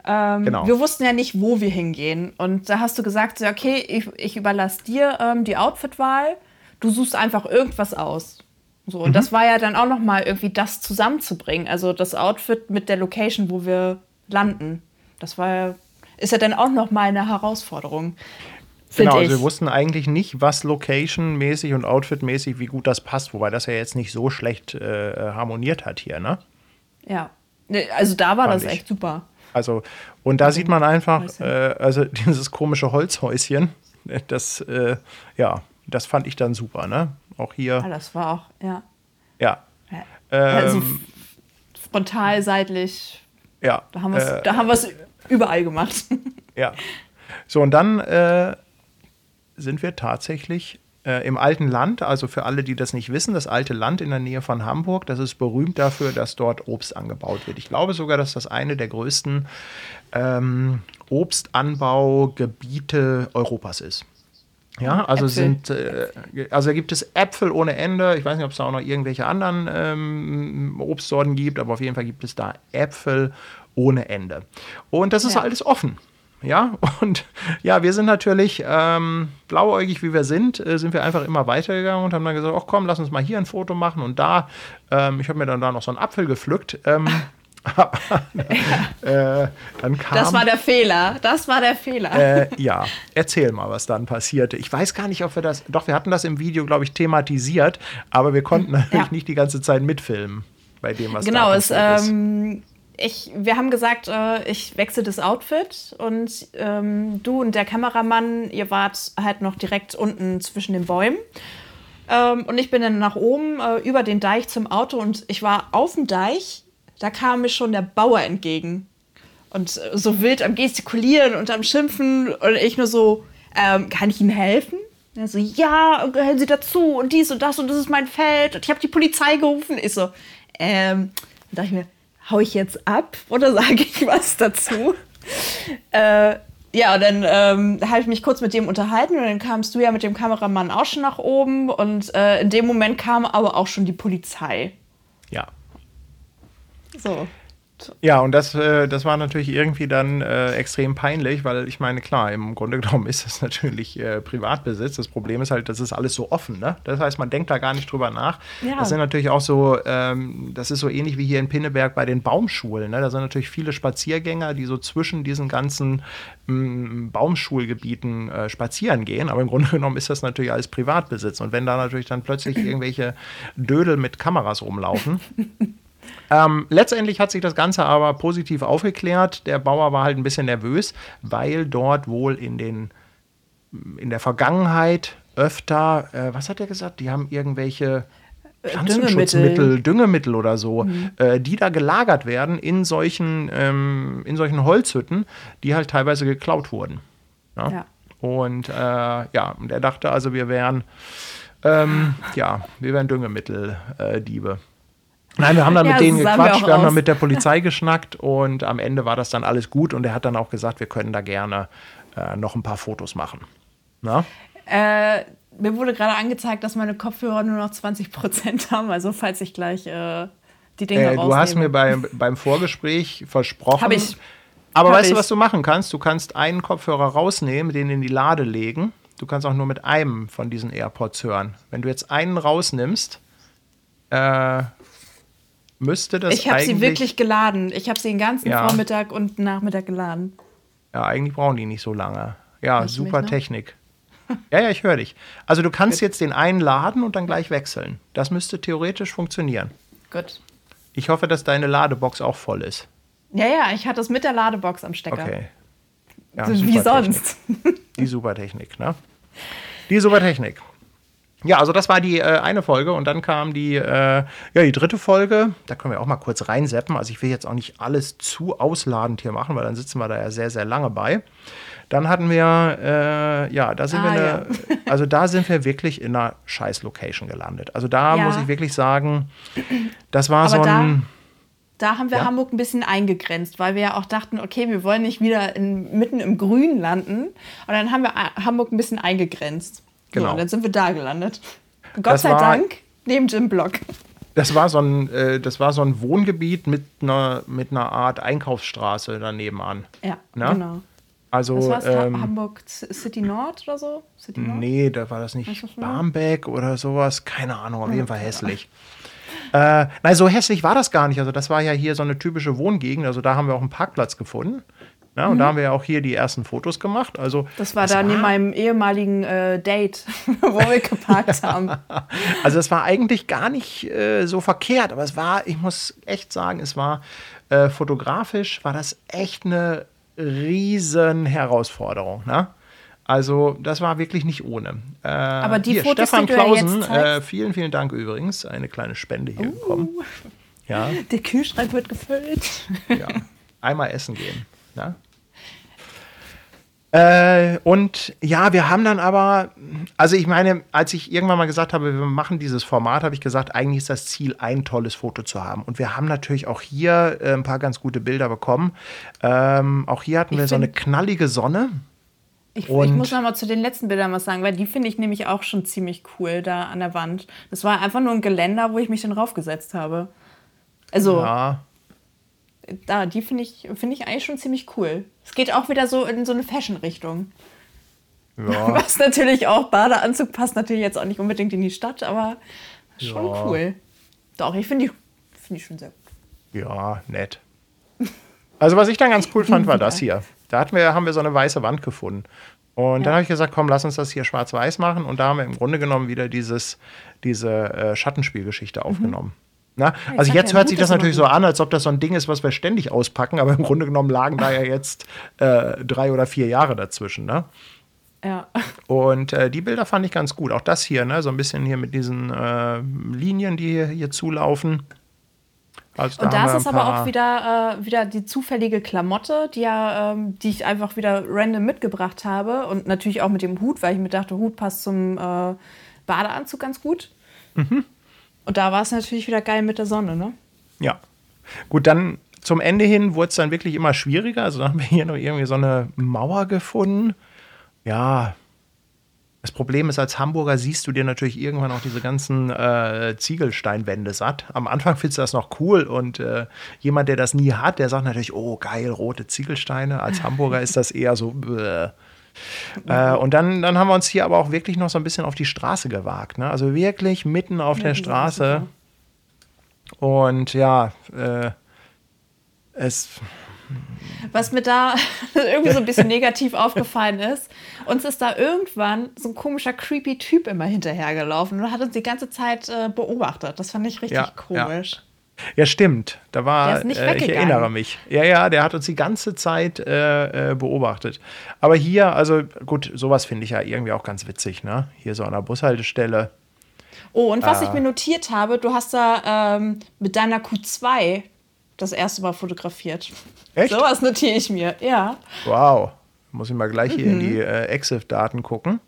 Ähm, Genau. Wir wussten ja nicht, wo wir hingehen. Und da hast du gesagt, okay, ich, ich überlasse dir ähm, die Outfitwahl. Du suchst einfach irgendwas aus. So, und Mhm. das war ja dann auch noch mal irgendwie das zusammenzubringen. Also das Outfit mit der Location, wo wir landen. Das war ja, ist ja dann auch noch mal eine Herausforderung. Genau, also wir wussten eigentlich nicht, was Location-mäßig und Outfit-mäßig, wie gut das passt, wobei das ja jetzt nicht so schlecht äh, harmoniert hat hier, ne? Ja. Also da war Fand das ich. echt super. Also, und da sieht man einfach, äh, also *laughs* dieses komische Holzhäuschen, das, äh, ja, das fand ich dann super, ne? Auch hier. Ah, das war auch, ja. Ja. ja. also Ähm, frontal, seitlich, ja. da haben wir es äh, überall gemacht. Ja. So, und dann äh, sind wir tatsächlich äh, im alten Land. Also für alle, die das nicht wissen, das alte Land in der Nähe von Hamburg, das ist berühmt dafür, dass dort Obst angebaut wird. Ich glaube sogar, dass das eine der größten ähm, Obstanbaugebiete Europas ist. Ja, also Äpfel. sind, äh, also gibt es Äpfel ohne Ende. Ich weiß nicht, ob es da auch noch irgendwelche anderen ähm, Obstsorten gibt, aber auf jeden Fall gibt es da Äpfel ohne Ende. Und das ist Ja. alles offen. Ja, *laughs* und ja, wir sind natürlich ähm, blauäugig, wie wir sind, äh, sind wir einfach immer weitergegangen und haben dann gesagt, ach komm, lass uns mal hier ein Foto machen und da. Ähm, ich habe mir dann da noch so einen Apfel gepflückt. Ähm, *laughs* *laughs* äh, dann kam, Das war der Fehler. Das war der Fehler. äh, ja, erzähl mal, was dann passierte. Ich weiß gar nicht, ob wir das. Doch, wir hatten das im Video, glaube ich, thematisiert, aber wir konnten natürlich Ja. nicht die ganze Zeit mitfilmen bei dem, was genau, da es, passiert ist. ähm, ich, wir haben gesagt, äh, ich wechsle das Outfit und ähm, du und der Kameramann, ihr wart halt noch direkt unten zwischen den Bäumen. Ähm, und ich bin dann nach oben äh, über den Deich zum Auto und ich war auf dem Deich, da kam mir schon der Bauer entgegen. Und äh, so wild am Gestikulieren und am Schimpfen und ich nur so, ähm, kann ich Ihnen helfen? Er so, ja, gehören Sie dazu und dies und das und das ist mein Feld und ich habe die Polizei gerufen. Ich so, ähm, da dachte ich mir, hau ich jetzt ab oder *laughs* sage ich was dazu? *laughs* äh, ja, und dann ähm, habe ich mich kurz mit dem unterhalten und dann kamst du ja mit dem Kameramann auch schon nach oben und äh, in dem Moment kam aber auch schon die Polizei. Ja. So. Ja, und das, äh, das war natürlich irgendwie dann äh, extrem peinlich, weil ich meine, klar, im Grunde genommen ist das *laughs* natürlich äh, Privatbesitz. Das Problem ist halt, das ist alles so offen, ne? Das heißt, man denkt da gar nicht drüber nach. Ja. Das sind natürlich auch so, ähm, das ist so ähnlich wie hier in Pinneberg bei den Baumschulen, ne? Da sind natürlich viele Spaziergänger, die so zwischen diesen ganzen m, Baumschulgebieten äh, spazieren gehen. Aber im Grunde *laughs* genommen ist das natürlich alles Privatbesitz. Und wenn da natürlich dann plötzlich *clears throat* irgendwelche Dödel mit Kameras rumlaufen, ähm, letztendlich hat sich das Ganze aber positiv aufgeklärt. Der Bauer war halt ein bisschen nervös, weil dort wohl in, den, in der Vergangenheit öfter, äh, was hat er gesagt? Die haben irgendwelche Pflanzenschutzmittel, Düngemittel oder so, äh, die da gelagert werden in solchen, ähm, in solchen Holzhütten, die halt teilweise geklaut wurden. Ja. Ja. Und äh, ja, und er dachte also, wir wären, ähm, ja, wir wären Düngemitteldiebe. Nein, wir haben dann Ja, mit denen wir gequatscht, auch wir haben dann mit der Polizei geschnackt und am Ende war das dann alles gut und er hat dann auch gesagt, wir können da gerne äh, noch ein paar Fotos machen. Na? Äh, mir wurde gerade angezeigt, dass meine Kopfhörer nur noch 20% haben, also falls ich gleich äh, die Dinge Äh, du hast rausnehme. mir beim, beim Vorgespräch versprochen. Hab ich. Aber Hab weißt du, ich. was du machen kannst? Du kannst einen Kopfhörer rausnehmen, den in die Lade legen. Du kannst auch nur mit einem von diesen AirPods hören. Wenn du jetzt einen rausnimmst, äh, müsste das Ich habe sie wirklich geladen. Ich habe sie den ganzen Ja. Vormittag und Nachmittag geladen. Ja, eigentlich brauchen die nicht so lange. Ja, Hörst super? Technik. Ja, ja, ich höre dich. Also du kannst jetzt den einen laden und dann gleich wechseln. Das müsste theoretisch funktionieren. Gut. Ich hoffe, dass deine Ladebox auch voll ist. Ja, ja, ich hatte es mit der Ladebox am Stecker. Okay. Ja, So Wie super Technik. sonst. Die Supertechnik, ne? Die Supertechnik. Ja, also das war die äh, eine Folge und dann kam die, äh, ja, die dritte Folge. Da können wir auch mal kurz reinseppen. Also ich will jetzt auch nicht alles zu ausladend hier machen, weil dann sitzen wir da ja sehr, sehr lange bei. Dann hatten wir, äh, ja, da sind Ah, wir, eine, also da sind wir wirklich in einer scheiß Location gelandet. Also da Ja. muss ich wirklich sagen, das war Aber so da- ein, Da haben wir Ja. Hamburg ein bisschen eingegrenzt, weil wir ja auch dachten, okay, wir wollen nicht wieder in, mitten im Grün landen. Und dann haben wir A- Hamburg ein bisschen eingegrenzt. Genau. So, und dann sind wir da gelandet. Gott Das sei war- Dank neben Jim Block. das war so ein, äh, das war so ein Wohngebiet mit einer, mit einer Art Einkaufsstraße daneben an. Ja, Na? genau. Also, Was war's? ähm, Hamburg City Nord oder so? City Nord? Nee, da war das nicht? Barmbek oder sowas. Keine Ahnung, auf jeden Fall hässlich. Äh, nein, so hässlich war das gar nicht. Also, das war ja hier so eine typische Wohngegend. Also, da haben wir auch einen Parkplatz gefunden. Ja, und mhm. da haben wir ja auch hier die ersten Fotos gemacht. Also, das war da neben meinem ehemaligen äh, Date, *laughs* wo wir geparkt *laughs* haben. Also es war eigentlich gar nicht äh, so verkehrt, aber es war, ich muss echt sagen, es war äh, fotografisch, war das echt eine riesen Herausforderung. Ne? Also das war wirklich nicht ohne. Äh, aber die hier, Fotos, Stefan die Klausen, äh, vielen, vielen Dank übrigens. Eine kleine Spende hier uh, bekommen. Ja. Der Kühlschrank wird gefüllt. Ja. Einmal essen gehen. Ne? Äh, und ja, wir haben dann aber, also ich meine, als ich irgendwann mal gesagt habe, wir machen dieses Format, habe ich gesagt, eigentlich ist das Ziel, ein tolles Foto zu haben. Und wir haben natürlich auch hier äh, ein paar ganz gute Bilder bekommen. Ähm, auch hier hatten ich wir so eine knallige Sonne. Ich, ich, muss noch mal zu den letzten Bildern was sagen, weil die finde ich nämlich auch schon ziemlich cool da an der Wand. Das war einfach nur ein Geländer, wo ich mich dann raufgesetzt habe. Also. Ja da, die finde ich, find ich eigentlich schon ziemlich cool. Es geht auch wieder so in so eine Fashion-Richtung. Ja. *laughs* Was natürlich auch, Badeanzug passt natürlich jetzt auch nicht unbedingt in die Stadt, aber schon ja. cool. Doch, ich finde die, find die schon sehr gut. Ja, nett. Also was ich dann ganz cool fand, war *laughs* das hier. Da hatten wir, haben wir so eine weiße Wand gefunden. Und ja. dann habe ich gesagt, komm, lass uns das hier schwarz-weiß machen. Und da haben wir im Grunde genommen wieder dieses, diese äh, Schattenspielgeschichte mhm. aufgenommen. Mhm. Na? Also jetzt hört sich das natürlich so an, als ob das so ein Ding ist, was wir ständig auspacken, aber im Grunde genommen lagen da ja jetzt äh, drei oder vier Jahre dazwischen. Ne? Ja. Und äh, die Bilder fand ich ganz gut. Auch das hier, ne? so ein bisschen hier mit diesen äh, Linien, die hier, hier zulaufen. Also, und da ist es aber auch wieder, äh, wieder die zufällige Klamotte, die, ja, ähm, die ich einfach wieder random mitgebracht habe. Und natürlich auch mit dem Hut, weil ich mir dachte, Hut passt zum äh, Badeanzug ganz gut. Mhm. Und da war es natürlich wieder geil mit der Sonne, ne? Ja. Gut, dann zum Ende hin wurde es dann wirklich immer schwieriger. Also dann haben wir hier noch irgendwie so eine Mauer gefunden. Ja, das Problem ist, als Hamburger siehst du dir natürlich irgendwann auch diese ganzen äh, Ziegelsteinwände satt. Am Anfang findest du das noch cool und äh, jemand, der das nie hat, der sagt natürlich, oh geil, rote Ziegelsteine. Als Hamburger ist das eher so. Äh. Äh, und dann, dann haben wir uns hier aber auch wirklich noch so ein bisschen auf die Straße gewagt. Ne? Also wirklich mitten auf ja, der Straße. Und ja, äh, es. Was mir da *laughs* irgendwie so ein bisschen negativ aufgefallen ist, uns ist da irgendwann so ein komischer, creepy Typ immer hinterhergelaufen und hat uns die ganze Zeit äh, beobachtet. Das fand ich richtig ja, komisch. Ja. Ja, stimmt. Da war, äh, ich erinnere mich. Ja, ja, der hat uns die ganze Zeit äh, äh, beobachtet. Aber hier, also gut, sowas finde ich ja irgendwie auch ganz witzig, ne? Hier so an der Bushaltestelle. Oh, und was ich äh. mir notiert habe, du hast da ähm, mit deiner Q2 das erste Mal fotografiert. Echt? Sowas notiere ich mir, ja. Wow. Muss ich mal gleich mhm. hier in mhm. die äh, EXIF-Daten gucken.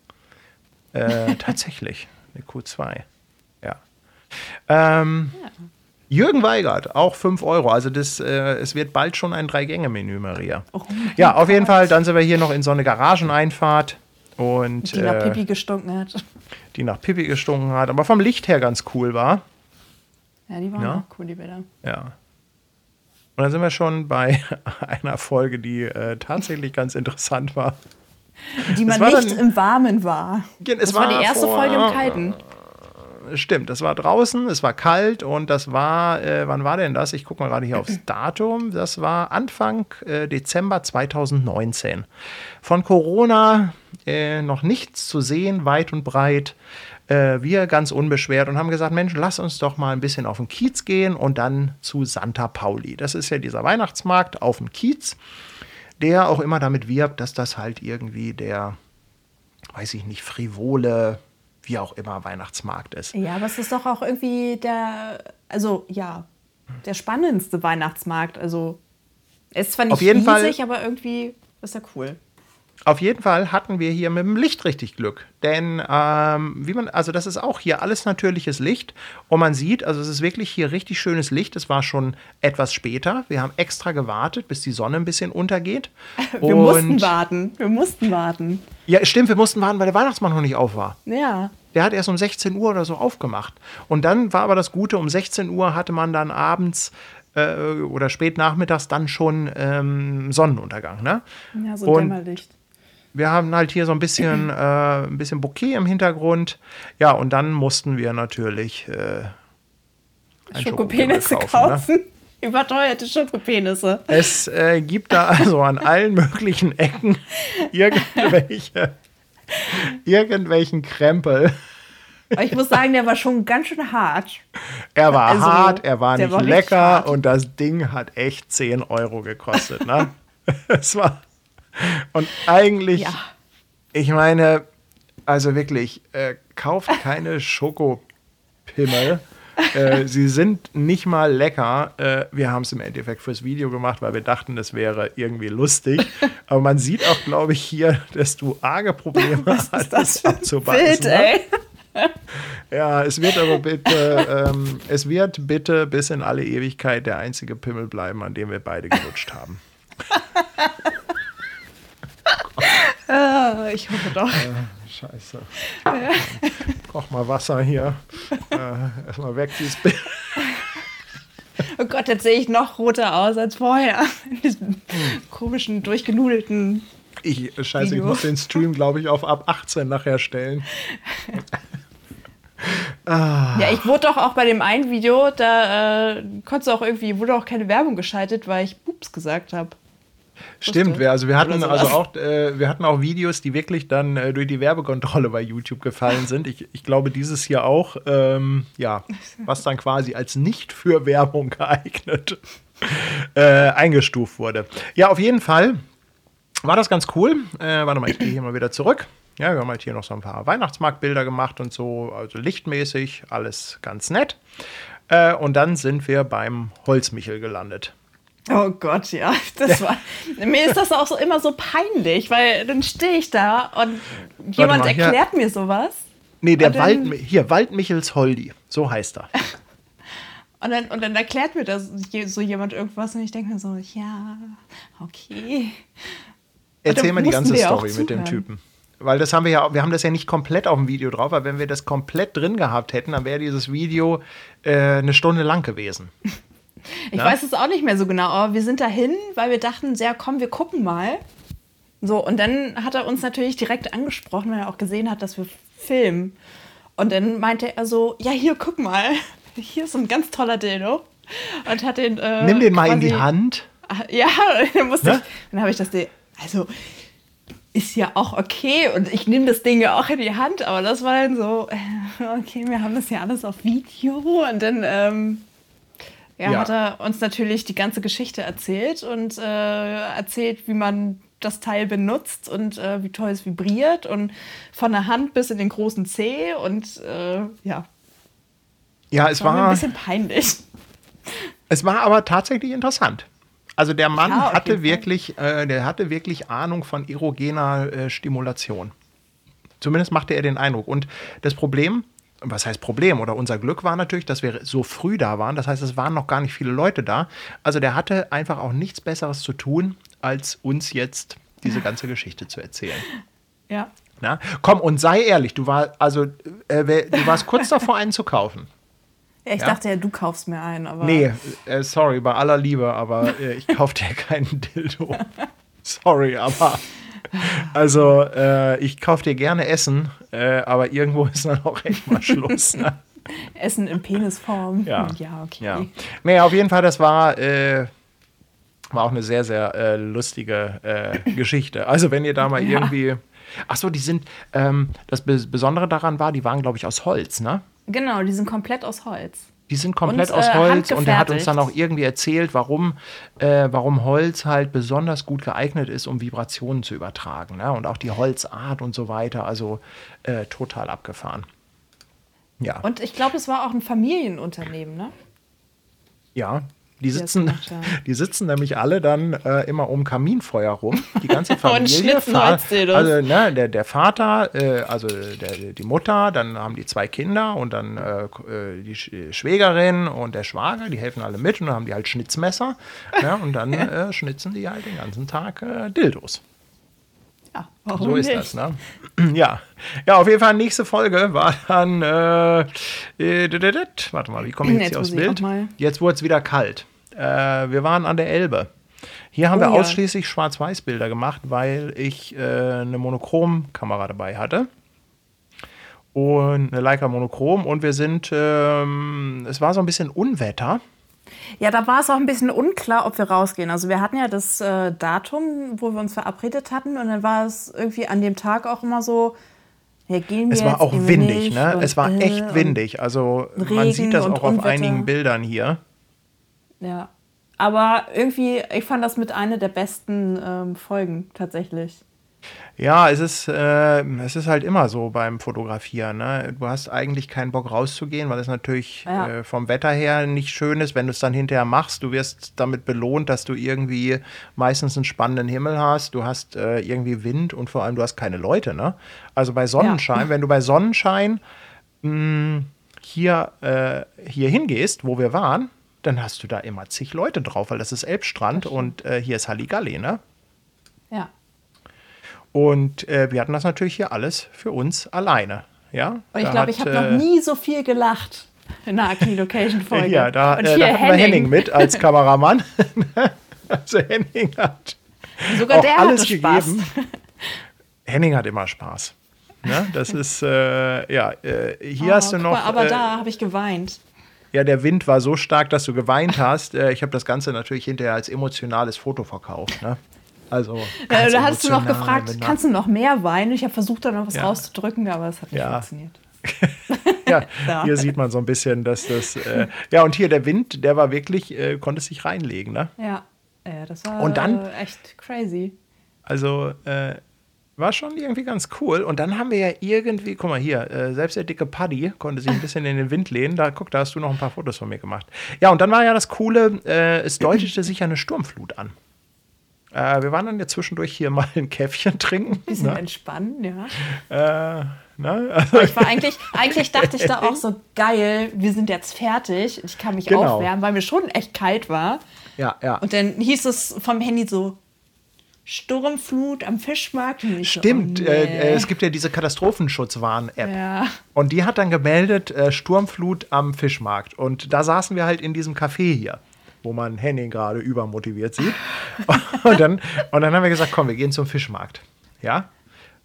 Äh, *laughs* tatsächlich, eine Q2. Ja. Ähm, ja. Jürgen Weigert, auch 5 Euro. Also das, äh, es wird bald schon ein Drei-Gänge-Menü, Maria. Oh, ja, auf jeden Fall. Dann sind wir hier noch in so eine Garageneinfahrt. Und, die nach äh, Pipi gestunken hat. Die nach Pipi gestunken hat, aber vom Licht her ganz cool war. Ja, die waren ja? auch cool, die Bilder. Ja. Und dann sind wir schon bei *laughs* einer Folge, die äh, tatsächlich ganz interessant war. Die man nicht dann, im Warmen war. Es das war, war die erste vor, Folge im Kalten stimmt, das war draußen, es war kalt und das war, äh, wann war denn das? Ich gucke mal gerade hier aufs Datum. Das war Anfang äh, Dezember 2019. Von Corona äh, noch nichts zu sehen, weit und breit. Äh, wir ganz unbeschwert und haben gesagt, Mensch, lass uns doch mal ein bisschen auf den Kiez gehen und dann zu Santa Pauli. Das ist ja dieser Weihnachtsmarkt auf dem Kiez, der auch immer damit wirbt, dass das halt irgendwie der, weiß ich nicht, frivole wie auch immer Weihnachtsmarkt ist. Ja, aber es ist doch auch irgendwie der, also ja, der spannendste Weihnachtsmarkt. Also es ist zwar nicht riesig, Fall, aber irgendwie ist er cool. Auf jeden Fall hatten wir hier mit dem Licht richtig Glück. Denn ähm, wie man, also das ist auch hier alles natürliches Licht. Und man sieht, also es ist wirklich hier richtig schönes Licht. Es war schon etwas später. Wir haben extra gewartet, bis die Sonne ein bisschen untergeht. *laughs* Wir Und mussten warten. Wir mussten warten. Ja, stimmt, wir mussten warten, weil der Weihnachtsmann noch nicht auf war. Ja. Der hat erst um 16 Uhr oder so aufgemacht. Und dann war aber das Gute, um 16 Uhr hatte man dann abends äh, oder spät nachmittags dann schon ähm, Sonnenuntergang. Ne? Ja, so Und Dämmerlicht wir haben halt hier so ein bisschen, *clears throat* äh, ein bisschen Bouquet im Hintergrund. Ja, und dann mussten wir natürlich äh, Schokopenisse kaufen. kaufen. Ne? *laughs* Überteuerte Schokopenisse. Es äh, gibt da also an allen möglichen Ecken *laughs* irgendwelche, irgendwelchen Krempel. Ich muss sagen, der war schon ganz schön hart. Er war Also, hart, er war nicht war lecker hart. und das Ding hat echt 10 Euro gekostet. Ne? *laughs* es war. Und eigentlich, Ja. ich meine, also wirklich, äh, kauft keine Schokopimmel. äh, sie sind nicht mal lecker. Äh, wir haben es im Endeffekt fürs Video gemacht, weil wir dachten, es wäre irgendwie lustig. *laughs* Aber man sieht auch, glaube ich, hier, dass du arge Probleme hattest, Das abzubeißen. Bild, ne? ey. *laughs* Ja, es wird aber bitte, ähm, es wird bitte bis in alle Ewigkeit der einzige Pimmel bleiben, an dem wir beide gelutscht haben. *laughs* Ah, ich hoffe doch. Scheiße. Koch mal Wasser hier. Äh, erstmal weg dieses Bild. Oh Gott, jetzt sehe ich noch roter aus als vorher. In diesem komischen, durchgenudelten. Ich, scheiße, ich Video. muss den Stream, glaube ich, auf ab 18 nachher stellen. *laughs* Ja, ich wurde doch auch bei dem einen Video, da äh, konntest du auch irgendwie, wurde auch keine Werbung geschaltet, weil ich Pups gesagt habe. Stimmt, wir, also wir hatten also auch, äh, wir hatten auch Videos, die wirklich dann äh, durch die Werbekontrolle bei YouTube gefallen sind. Ich, ich glaube, dieses hier auch, ähm, ja, was dann quasi als nicht für Werbung geeignet *laughs* äh, eingestuft wurde. Ja, auf jeden Fall war das ganz cool. Äh, warte mal, ich gehe hier mal wieder zurück. Ja, wir haben halt hier noch so ein paar Weihnachtsmarktbilder gemacht und so, also lichtmäßig, alles ganz nett. Äh, und dann sind wir beim Holzmichel gelandet. Oh Gott, ja. Das war, mir ist das auch so immer so peinlich, weil dann stehe ich da und jemand mal, erklärt mir sowas. Nee, der dann- Wald, hier, Waldmichels Holdi, so heißt er. *laughs* Und dann, und dann erklärt mir das so jemand irgendwas und ich denke mir so, ja, okay. Erzähl mal die ganze Story mit dem. Typen. Weil das haben wir ja, wir haben das ja nicht komplett auf dem Video drauf, weil wenn wir das komplett drin gehabt hätten, dann wäre dieses Video äh, eine Stunde lang gewesen. *laughs* Ich Ja? weiß es auch nicht mehr so genau, aber wir sind dahin, weil wir dachten, ja, komm, wir gucken mal. So, und dann hat er uns natürlich direkt angesprochen, weil er auch gesehen hat, dass wir filmen. Und dann meinte er so, ja, hier, guck mal, *laughs* hier ist so ein ganz toller Dildo. Und hat den. Äh, Nimm den mal in die Hand. Ah, Ja, *laughs* dann musste Ne? ich, dann habe ich das, Ding- also ist ja auch okay und ich nehme das Ding ja auch in die Hand, aber das war dann so, *laughs* okay, wir haben das ja alles auf Video und dann ähm, ja, Ja. hat er uns natürlich die ganze Geschichte erzählt und äh, erzählt, wie man das Teil benutzt und äh, wie toll es vibriert und von der Hand bis in den großen Zeh und äh, ja, Ja, es war mir ein war, bisschen peinlich. *laughs* es war aber tatsächlich interessant. Also der Mann Ja, hatte wirklich, äh, der hatte wirklich Ahnung von erogener äh, Stimulation. Zumindest machte er den Eindruck. Und das Problem, was heißt Problem oder unser Glück war natürlich, dass wir so früh da waren. Das heißt, es waren noch gar nicht viele Leute da. Also der hatte einfach auch nichts Besseres zu tun, als uns jetzt diese ganze Geschichte zu erzählen. Ja. Na? Komm und sei ehrlich, du, war, also, äh, du warst kurz davor, einen zu kaufen. Ja, Ich Ja? dachte ja, du kaufst mir einen, aber. Nee, äh, sorry, bei aller Liebe, aber äh, ich kauf dir keinen Dildo. *laughs* sorry, aber. *laughs* Also, äh, ich kauf dir gerne Essen, äh, aber irgendwo ist dann auch echt mal Schluss. Ne? *laughs* Essen in Penisform. Ja. ja okay. Ja. Nee, auf jeden Fall, das war, äh, war auch eine sehr, sehr äh, lustige äh, Geschichte. Also, wenn ihr da mal *laughs* Ja. irgendwie. Ach so, die sind. Ähm, das Be Besondere daran war, die waren, glaube ich, aus Holz, ne? Genau, die sind komplett aus Holz. Die sind komplett Und, aus äh, Holz und er hat uns dann auch irgendwie erzählt, warum, äh, warum Holz halt besonders gut geeignet ist, um Vibrationen zu übertragen. Ne? Und auch die Holzart und so weiter. Also äh, total abgefahren. Ja, Und ich glaube, es war auch ein Familienunternehmen, ne? ja. Die sitzen, *laughs* die sitzen nämlich alle dann äh, immer um Kaminfeuer rum, die ganze *laughs* Familie. Holzdildos. also ne, der, der Vater, äh, also der, die Mutter, dann haben die zwei Kinder und dann äh, äh, die Sch- Schwägerin und der Schwager, die helfen alle mit und dann haben die halt Schnitzmesser ne, und dann *laughs* äh, schnitzen die halt den ganzen Tag äh, Dildos. Ja, warum So ist nicht? das, ne? *clears throat* Ja. Ja, auf jeden Fall nächste Folge war dann äh, äh, warte mal, wie komme ich *clears throat* jetzt Jetzt hier aufs Bild? Jetzt wurde es wieder kalt. Äh, wir waren an der Elbe. Hier haben Oh wir ja. ausschließlich Schwarz-Weiß-Bilder gemacht, weil ich äh, eine Monochrom-Kamera dabei hatte. Und eine Leica Monochrom und wir sind, ähm, es war so ein bisschen Unwetter. Ja, da war es auch ein bisschen unklar, ob wir rausgehen. Also wir hatten ja das äh, Datum, wo wir uns verabredet hatten und dann war es irgendwie an dem Tag auch immer so, ja, gehen wir Es war jetzt, auch windig, ne? Es war äh, echt und- windig. Also man sieht das auch auf Unwetter. einigen Bildern hier. Ja. Aber irgendwie, ich fand das mit einer der besten ähm, Folgen tatsächlich. Ja, es ist, äh, es ist halt immer so beim Fotografieren. Ne? Du hast eigentlich keinen Bock rauszugehen, weil es natürlich Ja. äh, vom Wetter her nicht schön ist, wenn du es dann hinterher machst. Du wirst damit belohnt, dass du irgendwie meistens einen spannenden Himmel hast. Du hast äh, irgendwie Wind und vor allem du hast keine Leute. Ne? Also bei Sonnenschein, wenn du bei Sonnenschein mh, hier, äh, hier hingehst, wo wir waren, dann hast du da immer zig Leute drauf, weil das ist Elbstrand und äh, hier ist Halligalli. Ne? Ja. Und äh, wir hatten das natürlich hier alles für uns alleine. Ja, Und ich glaube, ich habe äh, noch nie so viel gelacht in einer Acne Location Folge. Ja, da, Und äh, hier da hatten wir Henning mit als Kameramann. *laughs* also Henning hat Sogar auch der alles hatte Spaß. gegeben. Henning hat immer Spaß. Ne? Das ist, äh, ja, äh, hier Oh, hast du noch. Mal, aber äh, da habe ich geweint. Ja, der Wind war so stark, dass du geweint hast. Äh, ich habe das Ganze natürlich hinterher als emotionales Foto verkauft. Ne? Also, Ja, da hast du noch gefragt, kannst du noch mehr weinen? Ich habe versucht, da noch was Ja. rauszudrücken, aber es hat nicht Ja. funktioniert. *laughs* Ja, Ja. hier sieht man so ein bisschen, dass das. Äh, ja, und hier der Wind, der war wirklich, äh, konnte sich reinlegen. Ne? Ja, ja das war Und dann- echt crazy. Also äh, war schon irgendwie ganz cool. Und dann haben wir ja irgendwie, guck mal hier, äh, selbst der dicke Paddy konnte sich ein bisschen in den Wind lehnen. Da guck, da hast du noch ein paar Fotos von mir gemacht. Ja, und dann war ja das Coole, äh, es deutete sich ja eine Sturmflut an. Äh, wir waren dann ja zwischendurch hier mal ein Käffchen trinken. Bisschen Ne? entspannen, ja. Äh, ne? Also, Ich war eigentlich, eigentlich dachte ich da auch so geil, wir sind jetzt fertig. Ich kann mich Genau. aufwärmen, weil mir schon echt kalt war. ja, ja. Und dann hieß es vom Handy so, Sturmflut am Fischmarkt. Und ich so, Stimmt, oh, äh, nee. äh, es gibt ja diese Katastrophenschutzwarn-App. ja. Und die hat dann gemeldet, äh, Sturmflut am Fischmarkt. Und da saßen wir halt in diesem Café hier, wo man Henning gerade übermotiviert sieht. *laughs* und, dann, und dann haben wir gesagt, komm, wir gehen zum Fischmarkt. Ja.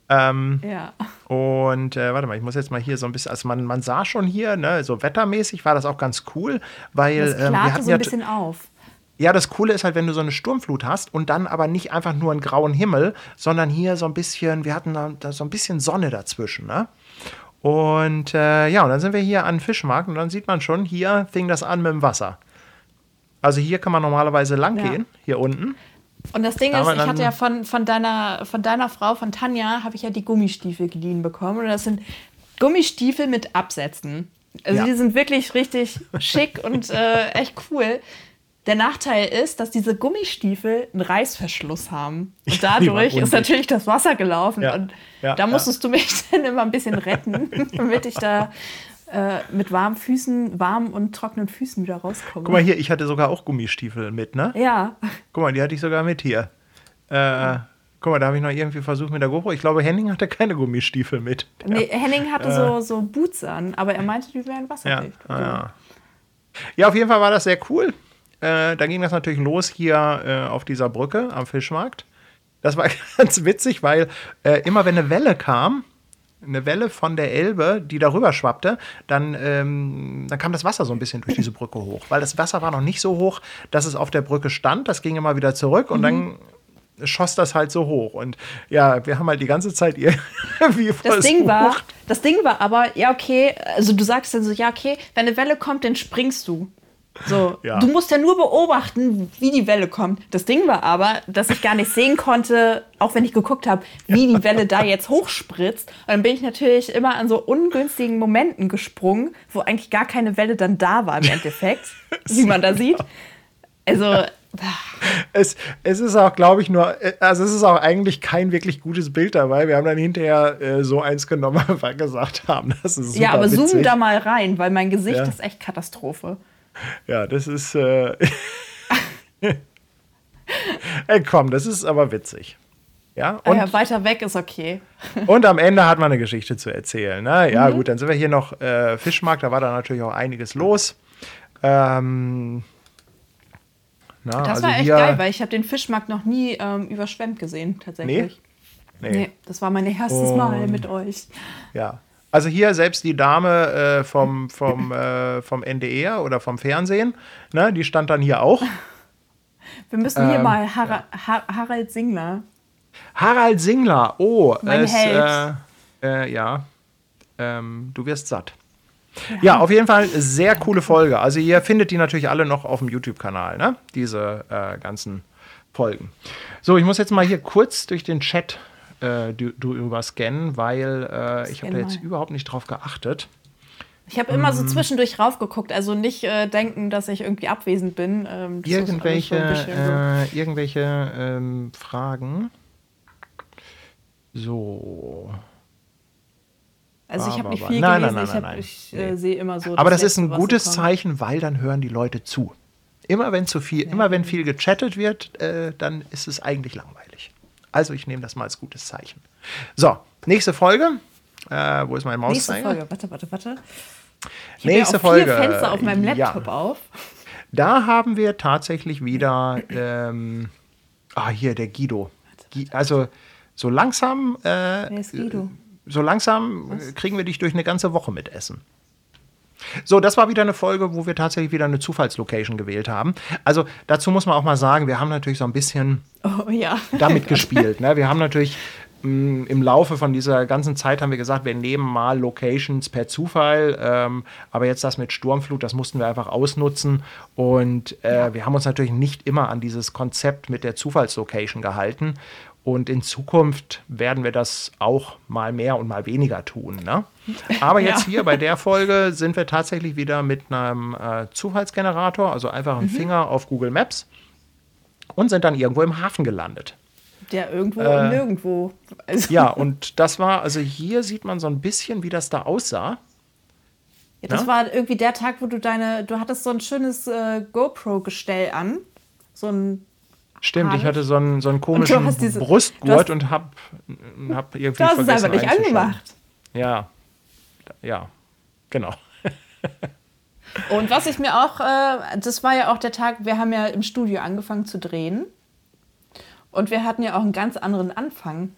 Ähm, ja. und äh, warte mal, ich muss jetzt mal hier so ein bisschen, also man, man sah schon hier, ne, so wettermäßig war das auch ganz cool, weil Das ähm, wir klarte hatten so ja ein bisschen auf. Ja, das Coole ist halt, wenn du so eine Sturmflut hast und dann aber nicht einfach nur einen grauen Himmel, sondern hier so ein bisschen, wir hatten da, da so ein bisschen Sonne dazwischen, ne? Und äh, ja, und dann sind wir hier an den Fischmarkt und dann sieht man schon, hier fing das an mit dem Wasser. Also hier kann man normalerweise lang Ja. gehen, hier unten. Und das Ding Aber ist, ich hatte ja von, von, deiner, von deiner Frau, von Tanja, habe ich ja die Gummistiefel geliehen bekommen. Und das sind Gummistiefel mit Absätzen. Also Ja. die sind wirklich richtig schick und äh, echt cool. Der Nachteil ist, dass diese Gummistiefel einen Reißverschluss haben. Und dadurch ist natürlich das Wasser gelaufen. Ja. Und Ja, da ja. musstest du mich *laughs* dann immer ein bisschen retten, *laughs* damit ich da äh, mit warmen Füßen, warmen und trockenen Füßen wieder rauskomme. Guck mal hier, ich hatte sogar auch Gummistiefel mit, ne? Ja, Guck mal, die hatte ich sogar mit hier. Äh, guck mal, da habe ich noch irgendwie versucht mit der GoPro. Ich glaube, Henning hatte keine Gummistiefel mit. Nee, Henning hatte so, so Boots an, aber er meinte, die wären Ja, wasserdicht. ah, ja. ja, auf jeden Fall war das sehr cool. Äh, da ging das natürlich los hier äh, auf dieser Brücke am Fischmarkt. Das war *laughs* ganz witzig, weil äh, immer wenn eine Welle kam, eine Welle von der Elbe, die darüber schwappte, dann, ähm, dann kam das Wasser so ein bisschen durch diese Brücke hoch. Weil das Wasser war noch nicht so hoch, dass es auf der Brücke stand. Das ging immer wieder zurück und dann schoss das halt so hoch. Und ja, wir haben halt die ganze Zeit irgendwie *laughs* Das versucht. Ding war, das Ding war aber, ja, okay, also du sagst dann so, ja, okay, wenn eine Welle kommt, dann springst du. So, Ja. du musst ja nur beobachten, wie die Welle kommt. Das Ding war aber, dass ich gar nicht sehen konnte, auch wenn ich geguckt habe, wie die Welle da jetzt hochspritzt. Und dann bin ich natürlich immer an so ungünstigen Momenten gesprungen, wo eigentlich gar keine Welle dann da war im Endeffekt, *laughs* wie man da sieht. Also, Es, es ist auch, glaube ich, nur, äh, also es ist auch eigentlich kein wirklich gutes Bild dabei. Wir haben dann hinterher äh, so eins genommen, *laughs* weil wir gesagt haben, das ist super ja, aber witzig. zoom da mal rein, weil mein Gesicht Ja. ist echt Katastrophe. Ja, das ist, äh, *laughs* Ey, komm, das ist aber witzig. Ja, Ah und, ja, weiter weg ist okay. *laughs* und am Ende hat man eine Geschichte zu erzählen. Ne? Mhm. Ja, gut, dann sind wir hier noch äh, Fischmarkt, da war da natürlich auch einiges los. Ähm, na, Das also war echt hier- geil, weil ich habe den Fischmarkt noch nie ähm, überschwemmt gesehen, tatsächlich. Nee? Nee. das war mein erstes Und- Mal mit euch. Ja. Also hier selbst die Dame äh, vom, vom, äh, vom NDR oder vom Fernsehen, ne, die stand dann hier auch. *laughs* Wir müssen hier ähm, mal Har ja. Harald Singler. Harald Singler, oh, mein es, Held. Äh, äh ja, ähm, du wirst satt. Ja. ja. auf jeden Fall sehr coole Folge. Also ihr findet die natürlich alle noch auf dem YouTube-Kanal, ne? Diese äh, ganzen Folgen. So, ich muss jetzt mal hier kurz durch den Chat äh, du, du überscannen, weil äh, ich habe da jetzt überhaupt nicht drauf geachtet. Ich habe immer so mm. zwischendurch raufgeguckt, also nicht äh, denken, dass ich irgendwie abwesend bin. Ähm, irgendwelche äh, irgendwelche ähm, Fragen. So. Also ich habe nicht viel nein, gelesen, nein, nein, ich, ich äh, sehe immer so. Aber das, das ist ein gutes Zeichen, weil dann hören die Leute zu. Immer wenn zu viel, ja. immer wenn viel gechattet wird, äh, dann ist es eigentlich langweilig. Also ich nehme das mal als gutes Zeichen. So, nächste Folge. Äh, wo ist mein Maus? Nächste Folge, warte, warte, warte. Ich nächste Folge. Vier Fenster auf meinem Laptop ja. auf. Da haben wir tatsächlich wieder, ähm, ah hier der Guido. Also so langsam. Äh? So langsam Was? kriegen wir dich durch eine ganze Woche mit Essen. So, das war wieder eine Folge, wo wir tatsächlich wieder eine Zufallslocation gewählt haben. Also dazu muss man auch mal sagen, wir haben natürlich so ein bisschen oh, ja. damit gespielt. Ne? Wir haben natürlich mm, im Laufe von dieser ganzen Zeit haben wir gesagt, wir nehmen mal Locations per Zufall. Ähm, aber jetzt das mit Sturmflut, das mussten wir einfach ausnutzen. Und äh, ja. wir haben uns natürlich nicht immer an dieses Konzept mit der Zufallslocation gehalten. Und in Zukunft werden wir das auch mal mehr und mal weniger tun. Ne? Aber jetzt ja. hier bei der Folge sind wir tatsächlich wieder mit einem äh, Zufallsgenerator, also einfach einen mhm. Finger auf Google Maps und sind dann irgendwo im Hafen gelandet. Der irgendwo äh, und nirgendwo. Also. Ja, und das war, also hier sieht man so ein bisschen, wie das da aussah. Ja, das Na? war irgendwie der Tag, wo du deine, du hattest so ein schönes äh, GoPro-Gestell an. So ein Stimmt, ich hatte so einen, so einen komischen und diese, Brustgurt und hab, hab irgendwie. Du hast es einfach nicht angemacht. Ja, ja, genau. *laughs* und was ich mir auch, äh, das war ja auch der Tag, wir haben ja im Studio angefangen zu drehen. Und wir hatten ja auch einen ganz anderen Anfang.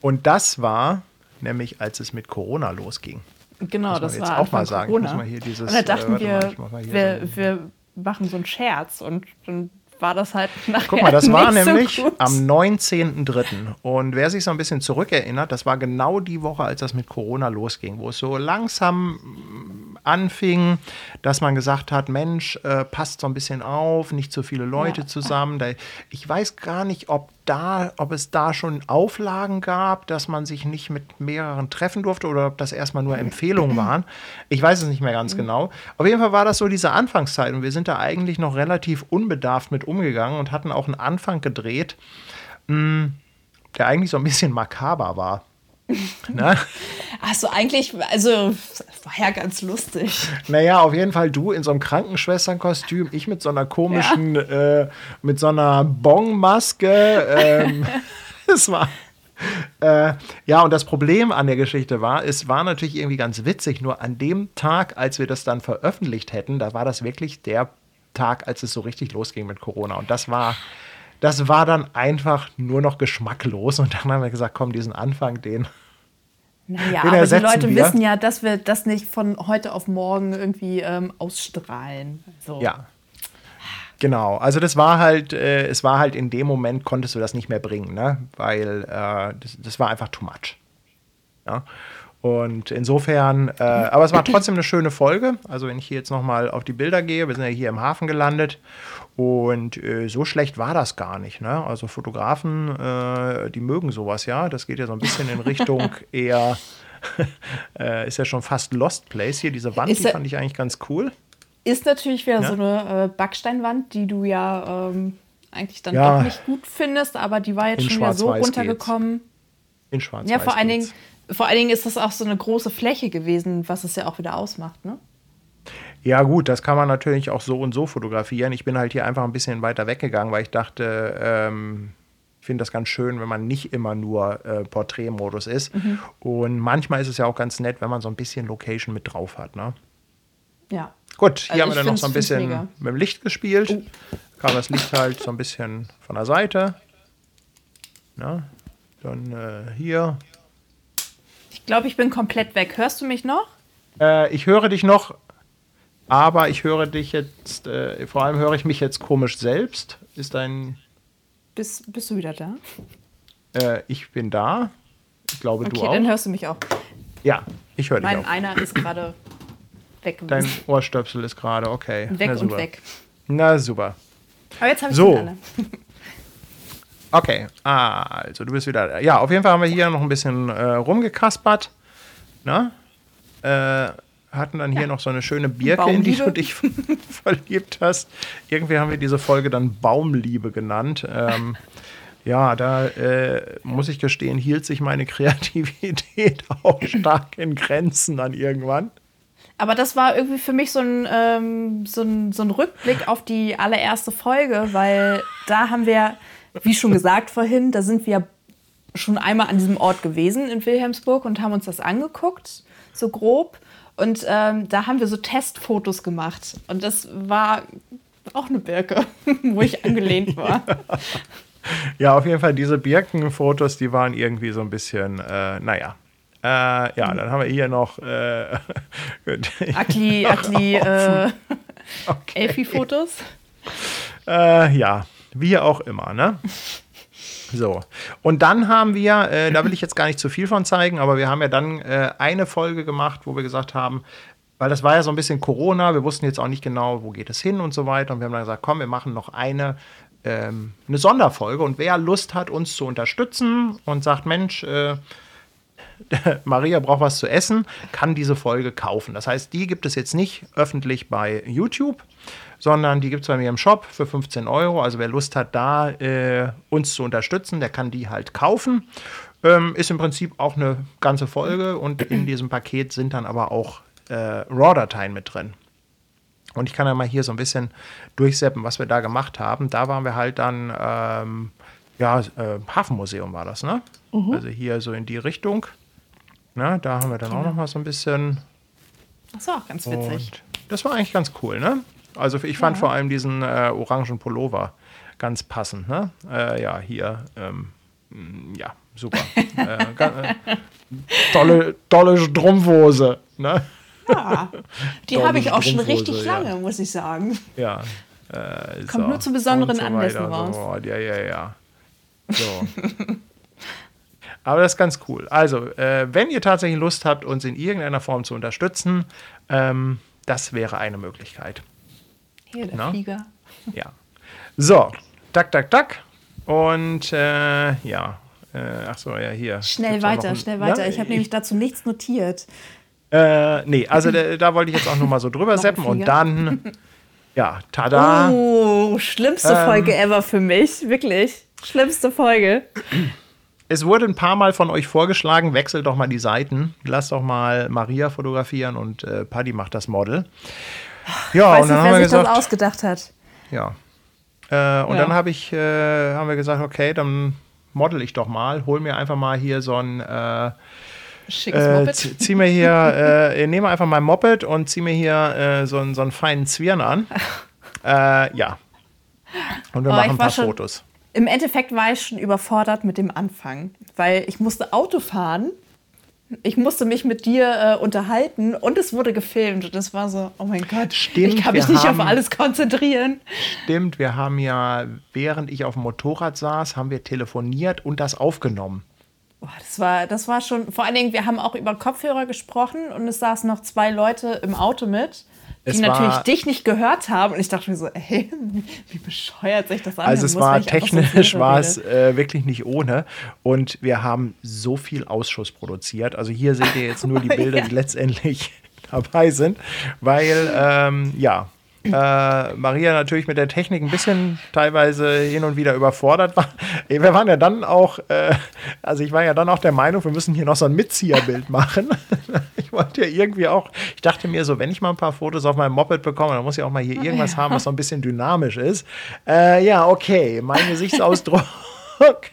Und das war nämlich, als es mit Corona losging. Genau, das jetzt war auch mal sagen. Corona. Dieses, und da dachten äh, wir, wir, wir machen so einen Scherz und dann war das halt nachher Guck mal, das *laughs* war nämlich so am 19.03. Und wer sich so ein bisschen zurückerinnert, das war genau die Woche, als das mit Corona losging, wo es so langsam anfing, dass man gesagt hat, Mensch, äh, passt so ein bisschen auf, nicht so viele Leute ja. zusammen. Da, ich weiß gar nicht, ob da, ob es da schon Auflagen gab, dass man sich nicht mit mehreren treffen durfte oder ob das erstmal nur Empfehlungen *clears throat* waren. Ich weiß es nicht mehr ganz mhm. genau. Auf jeden Fall war das so diese Anfangszeit und wir sind da eigentlich noch relativ unbedarft mit umgegangen und hatten auch einen Anfang gedreht, mh, der eigentlich so ein bisschen makaber war. *laughs* Ne? Achso, eigentlich, also war ja ganz lustig. Naja, auf jeden Fall du in so einem Krankenschwesternkostüm, ich mit so einer komischen, ja. äh, mit so einer Bongmaske. Ähm, *laughs* es war. Äh, ja, und das Problem an der Geschichte war, es war natürlich irgendwie ganz witzig, nur an dem Tag, als wir das dann veröffentlicht hätten, da war das wirklich der Tag, als es so richtig losging mit Corona. Und das war, das war dann einfach nur noch geschmacklos. Und dann haben wir gesagt, komm, diesen Anfang, den. Naja, den aber die Leute wir. wissen ja, dass wir das nicht von heute auf morgen irgendwie ähm, ausstrahlen. So. Ja. Genau, also das war halt, äh, es war halt in dem Moment konntest du das nicht mehr bringen, ne? Weil äh, das, das, war einfach too much. Ja. Und insofern, äh, aber es war trotzdem eine schöne Folge. Also wenn ich hier jetzt nochmal auf die Bilder gehe, wir sind ja hier im Hafen gelandet und äh, so schlecht war das gar nicht. Ne? Also Fotografen, äh, die mögen sowas ja. Das geht ja so ein bisschen in Richtung *laughs* eher, *laughs* äh, ist ja schon fast Lost Place hier. Diese Wand, ist die fand ich eigentlich ganz cool. Ist natürlich wieder ja? so eine äh, Backsteinwand, die du ja ähm, eigentlich dann ja, doch nicht gut findest, aber die war jetzt schon wieder so runtergekommen. Geht's. In schwarz Ja, vor allen Dingen vor allen Dingen ist das auch so eine große Fläche gewesen, was es ja auch wieder ausmacht, ne? Ja, gut, das kann man natürlich auch so und so fotografieren. Ich bin halt hier einfach ein bisschen weiter weggegangen, weil ich dachte, ähm, ich finde das ganz schön, wenn man nicht immer nur äh, Porträtmodus ist. Mhm. Und manchmal ist es ja auch ganz nett, wenn man so ein bisschen Location mit drauf hat, ne? Ja. Gut, hier also haben wir dann noch so ein bisschen mit dem Licht gespielt. Oh. Kam das Licht halt so ein bisschen von der Seite. Na, dann äh, hier glaube, ich bin komplett weg. Hörst du mich noch? Äh, ich höre dich noch, aber ich höre dich jetzt, äh, vor allem höre ich mich jetzt komisch selbst. Ist dein. Bist, bist du wieder da? Äh, ich bin da. Ich glaube, okay, du auch. Okay, dann hörst du mich auch. Ja, ich höre dich mein auch. einer ist gerade weg. Dein Ohrstöpsel ist gerade, okay. Weg Na, und weg. Na super. Aber jetzt habe ich So. alle. *laughs* Okay, also du bist wieder. da. Ja, auf jeden Fall haben wir hier noch ein bisschen äh, rumgekaspert. Ne? Äh, hatten dann hier noch so eine schöne Birke, in die du Baumliebe. dich *laughs* verliebt hast. Irgendwie haben wir diese Folge dann Baumliebe genannt. Ähm, ja, da äh, muss ich gestehen, hielt sich meine Kreativität *laughs* auch stark in Grenzen dann irgendwann. Aber das war irgendwie für mich so ein, ähm, so, ein, so ein Rückblick auf die allererste Folge, weil da haben wir, wie schon gesagt vorhin, da sind wir schon einmal an diesem Ort gewesen in Wilhelmsburg und haben uns das angeguckt, so grob. Und ähm, da haben wir so Testfotos gemacht. Und das war auch eine Birke, *laughs* wo ich angelehnt war. *laughs* Ja, auf jeden Fall diese Birkenfotos, die waren irgendwie so ein bisschen, äh, naja. Äh, ja, dann haben wir hier noch äh, *laughs* Akli, Akli, äh, okay. Elfi-Fotos. Äh, ja, wie auch immer, ne? So, und dann haben wir, äh, da will ich jetzt gar nicht zu viel von zeigen, aber wir haben ja dann äh, eine Folge gemacht, wo wir gesagt haben, weil das war ja so ein bisschen Corona, wir wussten jetzt auch nicht genau, wo geht es hin und so weiter. Und wir haben dann gesagt, komm, wir machen noch eine, ähm, eine Sonderfolge. Und wer Lust hat, uns zu unterstützen und sagt, Mensch, äh, *laughs* Maria braucht was zu essen, kann diese Folge kaufen. Das heißt, die gibt es jetzt nicht öffentlich bei YouTube, sondern die gibt es bei mir im Shop für 15 Euro. Also wer Lust hat, da äh, uns zu unterstützen, der kann die halt kaufen. Ähm, ist im Prinzip auch eine ganze Folge und in diesem Paket sind dann aber auch äh, RAW-Dateien mit drin. Und ich kann ja mal hier so ein bisschen durchseppen, was wir da gemacht haben. Da waren wir halt dann, ähm, ja, äh, Hafenmuseum war das, ne? Also hier so in die Richtung. Na, da haben wir dann auch noch mal so ein bisschen. Das war auch ganz witzig. Und das war eigentlich ganz cool, ne? Also ich fand vor allem diesen äh, orangen Pullover ganz passend, ne? Äh, ja, hier, ähm, mh, ja, super. *laughs* äh, ga- äh, tolle, tolle Strumpfhose, ne? Ja, *laughs* die habe ich auch schon richtig ja. lange, muss ich sagen. Ja. Äh, Kommt nur zu besonderen und Anlässen raus. So, ja, ja, ja. So. Aber das ist ganz cool. Also, äh, wenn ihr tatsächlich Lust habt, uns in irgendeiner Form zu unterstützen, ähm, das wäre eine Möglichkeit. Hier, der Na? Flieger. Ja. So, tak, tak, tak. Und äh, ja. Äh, ach so, ja, hier. Schnell weiter, ein- schnell weiter. Na, Ich habe nämlich dazu nichts notiert. Äh, nee, also da, da wollte ich jetzt auch nur mal so drüber *laughs* seppen und dann, ja, tada. Oh, schlimmste Ähm. Folge ever für mich. Wirklich. Schlimmste Folge. Es wurde ein paar Mal von euch vorgeschlagen, wechselt doch mal die Seiten. Lasst doch mal Maria fotografieren und äh, Paddy macht das Model. Ja, Weiß und nicht, dann haben wer wir sich das gesagt, ausgedacht hat. ja. Äh, und Ja. dann habe ich, äh, haben wir gesagt, okay, dann model ich doch mal, hol mir einfach mal hier so ein, äh, Schickes äh, Moped. zie- zieh mir hier, äh, ich nehme einfach mein Moped und zieh mir hier äh, so, einen, so einen feinen Zwirn an. *laughs* Äh, ja. Und wir Oh, machen ich ein paar Fotos. Im Endeffekt war ich schon überfordert mit dem Anfang, weil ich musste Auto fahren. Ich musste mich mit dir äh, unterhalten und es wurde gefilmt. Und das war so, oh mein Gott, Stimmt, ich kann mich nicht haben- auf alles konzentrieren. Stimmt, wir haben ja, während ich auf dem Motorrad saß, haben wir telefoniert und das aufgenommen. Boah, das, war, das war schon, vor allen Dingen, wir haben auch über Kopfhörer gesprochen und es saßen noch zwei Leute im Auto mit, die natürlich dich nicht gehört haben. Und ich dachte mir so, ey, wie bescheuert sich das an. Also es war technisch *laughs* war es äh, wirklich nicht ohne und wir haben so viel Ausschuss produziert. Also hier seht ihr jetzt nur die *laughs* Bilder, die letztendlich *laughs* dabei sind, weil ähm, ja äh, Maria natürlich mit der Technik ein bisschen teilweise hin und wieder überfordert war. *laughs* Wir waren ja dann auch, äh, also ich war ja dann auch der Meinung, wir müssen hier noch so ein Mitzieherbild machen. *laughs* ich wollte ja irgendwie auch, ich dachte mir so, wenn ich mal ein paar Fotos auf meinem Moped bekomme, dann muss ich auch mal hier irgendwas ja. haben, was so ein bisschen dynamisch ist. Äh, ja, okay, mein Gesichtsausdruck. *laughs*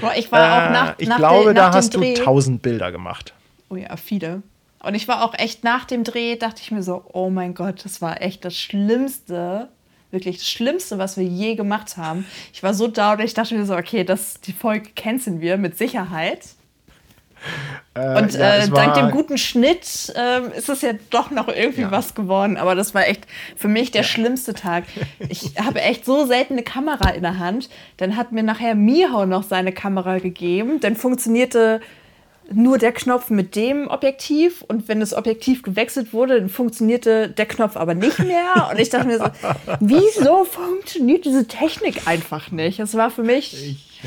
Boah, ich war auch nach, äh, ich nach glaube, der, nach da hast Dreh, du tausend Bilder gemacht. Oh ja, viele. Und ich war auch echt nach dem Dreh, dachte ich mir so, oh mein Gott, das war echt das Schlimmste, wirklich das Schlimmste, was wir je gemacht haben. Ich war so down, ich dachte mir so, okay, das, die Folge canceln wir mit Sicherheit. Äh, und ja, äh, dank dem guten Schnitt äh, ist es ja doch noch irgendwie ja. was geworden. Aber das war echt für mich der ja. schlimmste Tag. *laughs* Ich habe echt so selten eine Kamera in der Hand. Dann hat mir nachher Mihau noch seine Kamera gegeben. Dann funktionierte nur der Knopf mit dem Objektiv und wenn das Objektiv gewechselt wurde, dann funktionierte der Knopf aber nicht mehr. Und ich dachte mir so, *laughs* wieso funktioniert diese Technik einfach nicht? Das war für mich. Ich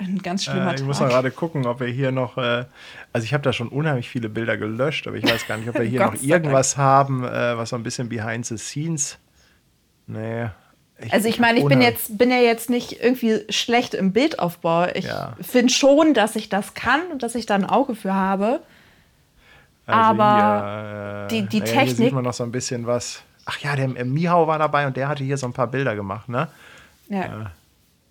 ein ganz schlimmer äh, Ich muss mal gerade gucken, ob wir hier noch. Äh, also, ich habe da schon unheimlich viele Bilder gelöscht, aber ich weiß gar nicht, ob wir *laughs* hier noch irgendwas haben, äh, was so ein bisschen behind the scenes. Nee. Ich, also ich meine, ich bin jetzt bin ja jetzt nicht irgendwie schlecht im Bildaufbau. Ich ja. finde schon, dass ich das kann und dass ich da ein Auge für habe. Also aber hier, äh, die, die naja, Technik. Hier sieht man noch so ein bisschen was. Ach ja, der Mihau war dabei und der hatte hier so ein paar Bilder gemacht, ne? Ja. Äh,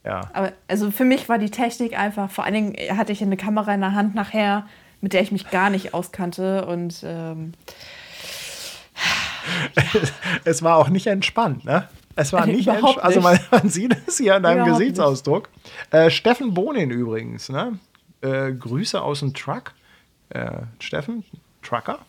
ja. Aber also für mich war die Technik einfach, vor allen Dingen hatte ich eine Kamera in der Hand nachher, mit der ich mich gar nicht auskannte und ähm, *laughs* es war auch nicht entspannt, ne? Es war nicht entspannt. Also man, *laughs* man, sieht es hier an deinem Überhaupt Gesichtsausdruck. Äh, Steffen Bonin übrigens, ne? Äh, Grüße aus dem Truck. Äh, Steffen, Trucker.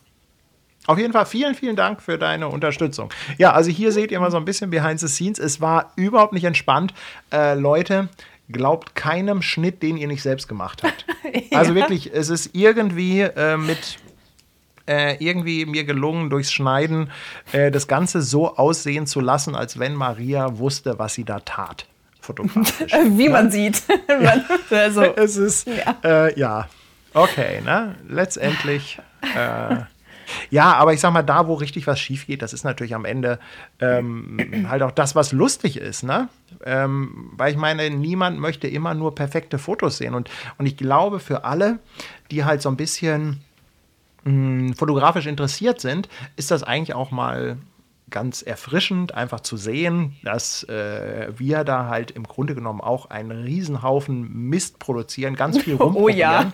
Auf jeden Fall vielen, vielen Dank für deine Unterstützung. Ja, also hier seht ihr mal so ein bisschen behind the scenes. Es war überhaupt nicht entspannt. Äh, Leute, glaubt keinem Schnitt, den ihr nicht selbst gemacht habt. *laughs* ja. Also wirklich, es ist irgendwie äh, mit äh, irgendwie mir gelungen, durchs Schneiden äh, das Ganze so aussehen zu lassen, als wenn Maria wusste, was sie da tat. Fotografisch. *laughs* Wie ne? man sieht. *laughs* man, also, *laughs* es ist, ja, äh, ja. okay, ne? Letztendlich. Äh, ja, aber ich sag mal, da, wo richtig was schief geht, das ist natürlich am Ende ähm, halt auch das, was lustig ist, ne? Ähm, weil ich meine, niemand möchte immer nur perfekte Fotos sehen. Und, und ich glaube, für alle, die halt so ein bisschen mh, fotografisch interessiert sind, ist das eigentlich auch mal ganz erfrischend, einfach zu sehen, dass äh, wir da halt im Grunde genommen auch einen Riesenhaufen Mist produzieren, ganz viel rumprobieren. *laughs* Oh ja.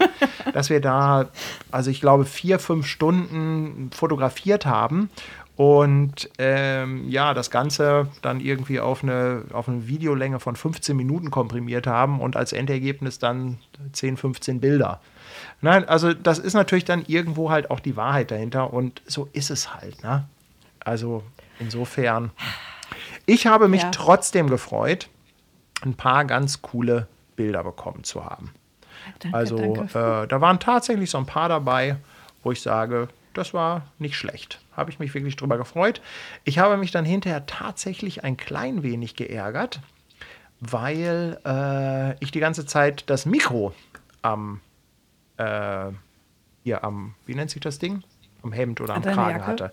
dass wir da, also ich glaube, vier, fünf Stunden fotografiert haben und ähm, ja, das Ganze dann irgendwie auf eine, auf eine Videolänge von 15 Minuten komprimiert haben und als Endergebnis dann 10, 15 Bilder. Nein, also das ist natürlich dann irgendwo halt auch die Wahrheit dahinter und so ist es halt. Ne? Also Insofern, ich habe mich ja. trotzdem gefreut, ein paar ganz coole Bilder bekommen zu haben. Danke, also äh, da waren tatsächlich so ein paar dabei, wo ich sage, das war nicht schlecht. Habe ich mich wirklich drüber gefreut. Ich habe mich dann hinterher tatsächlich ein klein wenig geärgert, weil äh, ich die ganze Zeit das Mikro am, äh, hier am, wie nennt sich das Ding? am Hemd oder am Kragen Jacke? hatte.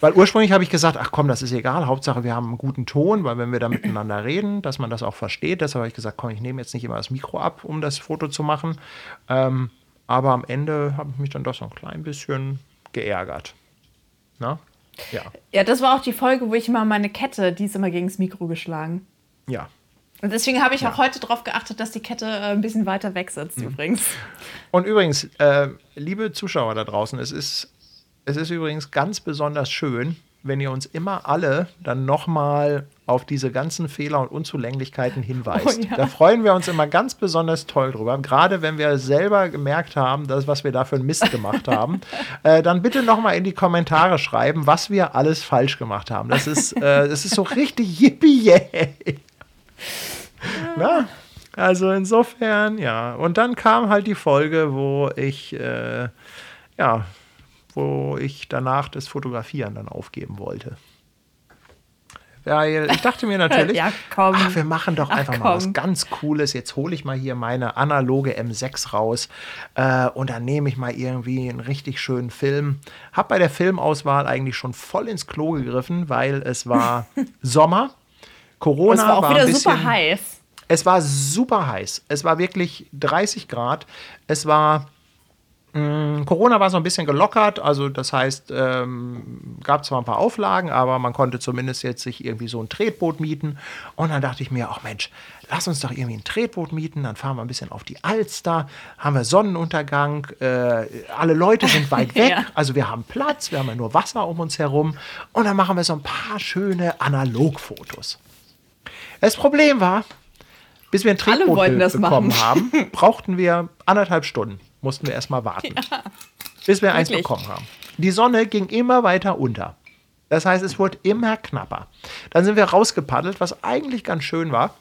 Weil ursprünglich habe ich gesagt, ach komm, das ist egal, Hauptsache wir haben einen guten Ton, weil wenn wir da miteinander reden, dass man das auch versteht. Deshalb habe ich gesagt, komm, ich nehme jetzt nicht immer das Mikro ab, um das Foto zu machen. Ähm, aber am Ende habe ich mich dann doch so ein klein bisschen geärgert. Na? Ja. Ja, das war auch die Folge, wo ich immer meine Kette, die ist immer gegen das Mikro geschlagen. Ja. Und deswegen habe ich ja. auch heute darauf geachtet, dass die Kette äh, ein bisschen weiter weg sitzt, mhm. übrigens. Und übrigens, äh, liebe Zuschauer da draußen, es ist es ist übrigens ganz besonders schön, wenn ihr uns immer alle dann nochmal auf diese ganzen Fehler und Unzulänglichkeiten hinweist. Oh, ja. Da freuen wir uns immer ganz besonders toll drüber. Gerade wenn wir selber gemerkt haben, dass, was wir da für einen Mist gemacht haben, *laughs* äh, dann bitte nochmal in die Kommentare schreiben, was wir alles falsch gemacht haben. Das ist, äh, das ist so richtig yippie yay. *laughs* Na? Also insofern, ja. Und dann kam halt die Folge, wo ich, äh, ja, wo ich danach das Fotografieren dann aufgeben wollte. Weil ich dachte mir *laughs* natürlich, ja, ach, wir machen doch einfach ach, mal was ganz Cooles. Jetzt hole ich mal hier meine analoge M6 raus äh, und dann nehme ich mal irgendwie einen richtig schönen Film. Hab bei der Filmauswahl eigentlich schon voll ins Klo gegriffen, weil es war *laughs* Sommer. Corona und es war auch war wieder bisschen, super heiß. Es war super heiß. Es war wirklich 30 Grad. Es war Mm, Corona war so ein bisschen gelockert, also das heißt, ähm, gab zwar ein paar Auflagen, aber man konnte zumindest jetzt sich irgendwie so ein Tretboot mieten. Und dann dachte ich mir, ach Mensch, lass uns doch irgendwie ein Tretboot mieten, dann fahren wir ein bisschen auf die Alster, haben wir Sonnenuntergang, äh, alle Leute sind weit *laughs* weg, ja. also wir haben Platz, wir haben ja nur Wasser um uns herum und dann machen wir so ein paar schöne Analogfotos. Das Problem war, bis wir ein Tretboot be bekommen machen. haben, *laughs* brauchten wir anderthalb Stunden mussten wir erstmal warten, ja, bis wir wirklich? eins bekommen haben. Die Sonne ging immer weiter unter. Das heißt, es wurde immer knapper. Dann sind wir rausgepaddelt, was eigentlich ganz schön war.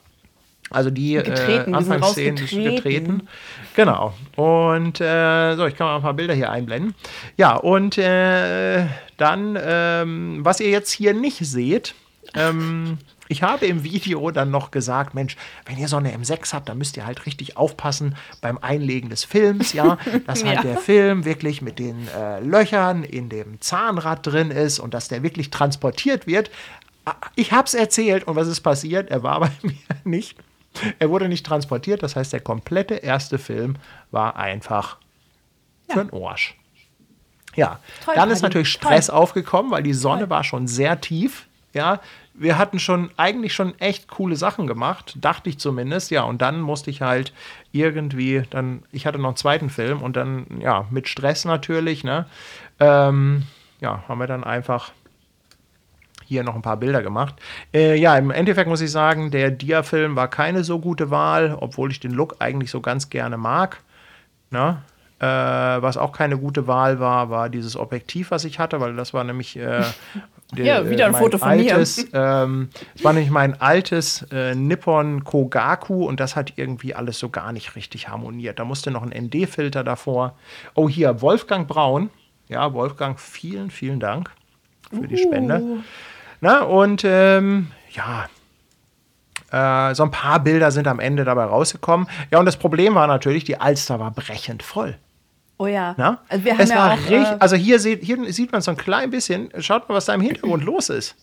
Also die getreten, äh, Anfangsszenen getreten. getreten. Genau. Und äh, so, ich kann mal ein paar Bilder hier einblenden. Ja, und äh, dann, ähm, was ihr jetzt hier nicht seht, ähm, *laughs* ich habe im Video dann noch gesagt, Mensch, wenn ihr so eine M6 habt, dann müsst ihr halt richtig aufpassen beim Einlegen des Films, ja, *laughs* dass halt ja. der Film wirklich mit den äh, Löchern in dem Zahnrad drin ist und dass der wirklich transportiert wird. Ich habe es erzählt und was ist passiert? Er war *laughs* bei mir nicht. Er wurde nicht transportiert, das heißt, der komplette erste Film war einfach ja. für den Arsch. Ja, Toll, dann ist natürlich Stress Toll. aufgekommen, weil die Sonne Toll. war schon sehr tief. Ja, wir hatten schon eigentlich schon echt coole Sachen gemacht, dachte ich zumindest. Ja, und dann musste ich halt irgendwie, dann, ich hatte noch einen zweiten Film und dann, ja, mit Stress natürlich, ne, ähm, ja, haben wir dann einfach hier noch ein paar Bilder gemacht. Äh, ja, im Endeffekt muss ich sagen, der Dia-Film war keine so gute Wahl, obwohl ich den Look eigentlich so ganz gerne mag. Ne? Äh, was auch keine gute Wahl war, war dieses Objektiv, was ich hatte, weil das war nämlich äh, *laughs* der, ja, wieder ein Foto von altes, mir. Ähm, es war nämlich mein altes äh, Nippon Kogaku und das hat irgendwie alles so gar nicht richtig harmoniert. Da musste noch ein ND-Filter davor. Oh, hier, Wolfgang Braun. Ja, Wolfgang, vielen, vielen Dank für die Spende. Uh. Na, und ähm, ja, äh, so ein paar Bilder sind am Ende dabei rausgekommen. Ja, und das Problem war natürlich, die Alster war brechend voll. Oh ja. Na? Also, wir haben es ja war auch, richtig, äh, also hier sieht, hier sieht man so ein klein bisschen, schaut mal, was da im Hintergrund los ist.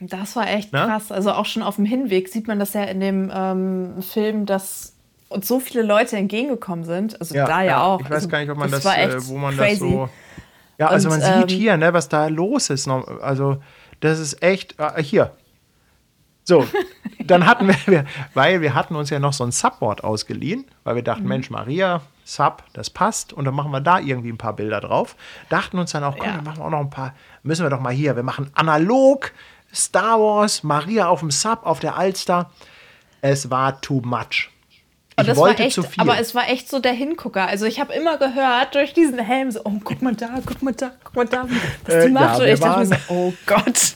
Das war echt Na? krass. Also auch schon auf dem Hinweg sieht man das ja in dem ähm, Film, dass uns so viele Leute entgegengekommen sind. Also ja, da ja, ja, auch. Ich weiß also, gar nicht, ob man das, das äh, wo man crazy. das so. Ja, also Und, man ähm, sieht hier, ne, was da los ist. Also das ist echt. Äh, hier. So, dann hatten wir, *laughs* weil wir hatten uns ja noch so ein Subboard ausgeliehen, weil wir dachten, mhm. Mensch, Maria, Sub, das passt und dann machen wir da irgendwie ein paar Bilder drauf. Dachten uns dann auch, komm, ja. dann machen wir auch noch ein paar, müssen wir doch mal hier, wir machen analog Star Wars, Maria auf dem Sub, auf der Alster. Es war too much. Ich das wollte war echt, zu viel. Aber es war echt so der Hingucker. Also ich habe immer gehört durch diesen Helm so, oh, guck mal da, guck mal da, guck mal da, was die äh, macht. Ja, und ich dachte mir so, oh Gott.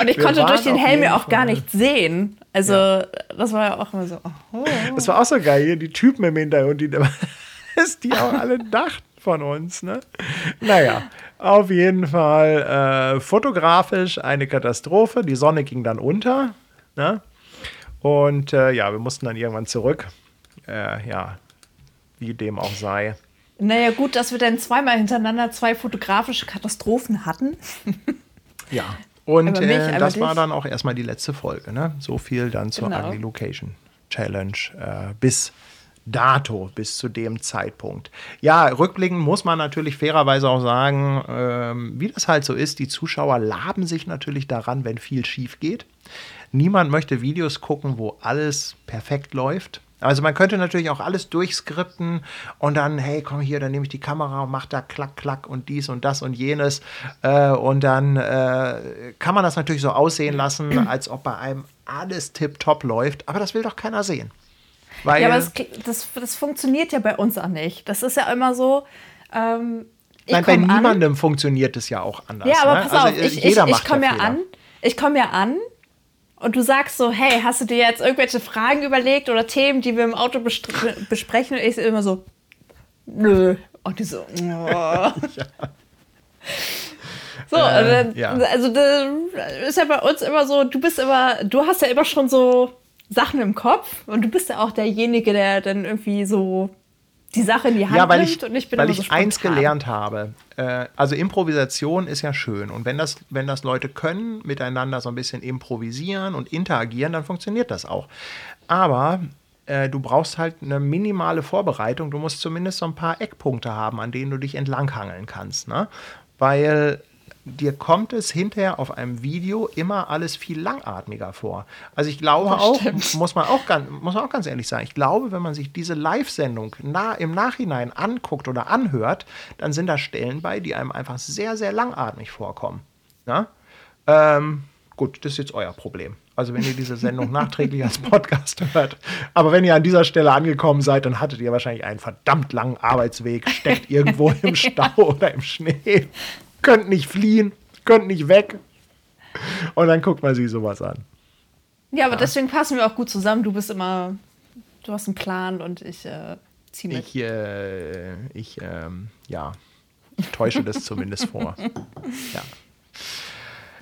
Und ich konnte durch den Helm ja auch gar nichts sehen. Also ja. das war ja auch immer so, oh. Das war auch so geil, hier die Typen im Hintergrund, die, die auch alle dachten von uns. Ne? Naja, auf jeden Fall äh, fotografisch eine Katastrophe. Die Sonne ging dann unter. Ne? Und äh, ja, wir mussten dann irgendwann zurück äh, ja, wie dem auch sei. Naja, gut, dass wir dann zweimal hintereinander zwei fotografische Katastrophen hatten. ja, und mich, äh, das dich. war dann auch erstmal die letzte Folge. Ne? So viel dann zur genau. Ugly Location Challenge äh, bis dato, bis zu dem Zeitpunkt. Ja, rückblickend muss man natürlich fairerweise auch sagen, ähm, wie das halt so ist, die Zuschauer laben sich natürlich daran, wenn viel schief geht. Niemand möchte Videos gucken, wo alles perfekt läuft. Also man könnte natürlich auch alles durchskripten und dann, hey, komm hier, dann nehme ich die Kamera und mach da klack, klack und dies und das und jenes. Äh, und dann äh, kann man das natürlich so aussehen lassen, als ob bei einem alles tipptopp läuft. Aber das will doch keiner sehen. Weil ja, aber das, das, das funktioniert ja bei uns auch nicht. Das ist ja immer so. Ähm, Nein, bei niemandem an. funktioniert es ja auch anders. Ja, aber ne? pass also, auf, ich, ich, ich komme ja an. Ich komme ja an und du sagst so, hey, hast du dir jetzt irgendwelche Fragen überlegt oder Themen, die wir im Auto besprechen? Und ich immer so, nö. Und die so, oh. *laughs* ja. So, äh, also, ja. also das ist ja bei uns immer so, du bist immer, du hast ja immer schon so Sachen im Kopf und du bist ja auch derjenige, der dann irgendwie so die Sache in die Hand ja, weil ich, und ich bin weil ich so eins gelernt habe. Äh, also Improvisation ist ja schön und wenn das, wenn das Leute können, miteinander so ein bisschen improvisieren und interagieren, dann funktioniert das auch. Aber äh, du brauchst halt eine minimale Vorbereitung. Du musst zumindest so ein paar Eckpunkte haben, an denen du dich entlanghangeln kannst. Ne? Weil dir kommt es hinterher auf einem Video immer alles viel langatmiger vor. Also ich glaube das auch, stimmt. muss man auch, ganz, muss man auch ganz ehrlich sagen, ich glaube, wenn man sich diese Live-Sendung na, im Nachhinein anguckt oder anhört, dann sind da Stellen bei, die einem einfach sehr, sehr langatmig vorkommen. Ja? Ähm, gut, das ist jetzt euer Problem. Also wenn ihr diese Sendung *laughs* nachträglich als Podcast hört. Aber wenn ihr an dieser Stelle angekommen seid, dann hattet ihr wahrscheinlich einen verdammt langen Arbeitsweg, steckt *laughs* irgendwo im Stau oder im Schnee, könnt nicht fliehen, könnt nicht weg. Und dann guckt man sich sowas an. Ja, aber ja. deswegen passen wir auch gut zusammen. Du bist immer, du hast einen Plan und ich äh, ziehe mit. Ich, äh, ich ähm, ja, ich täusche das zumindest vor. *laughs* Ja.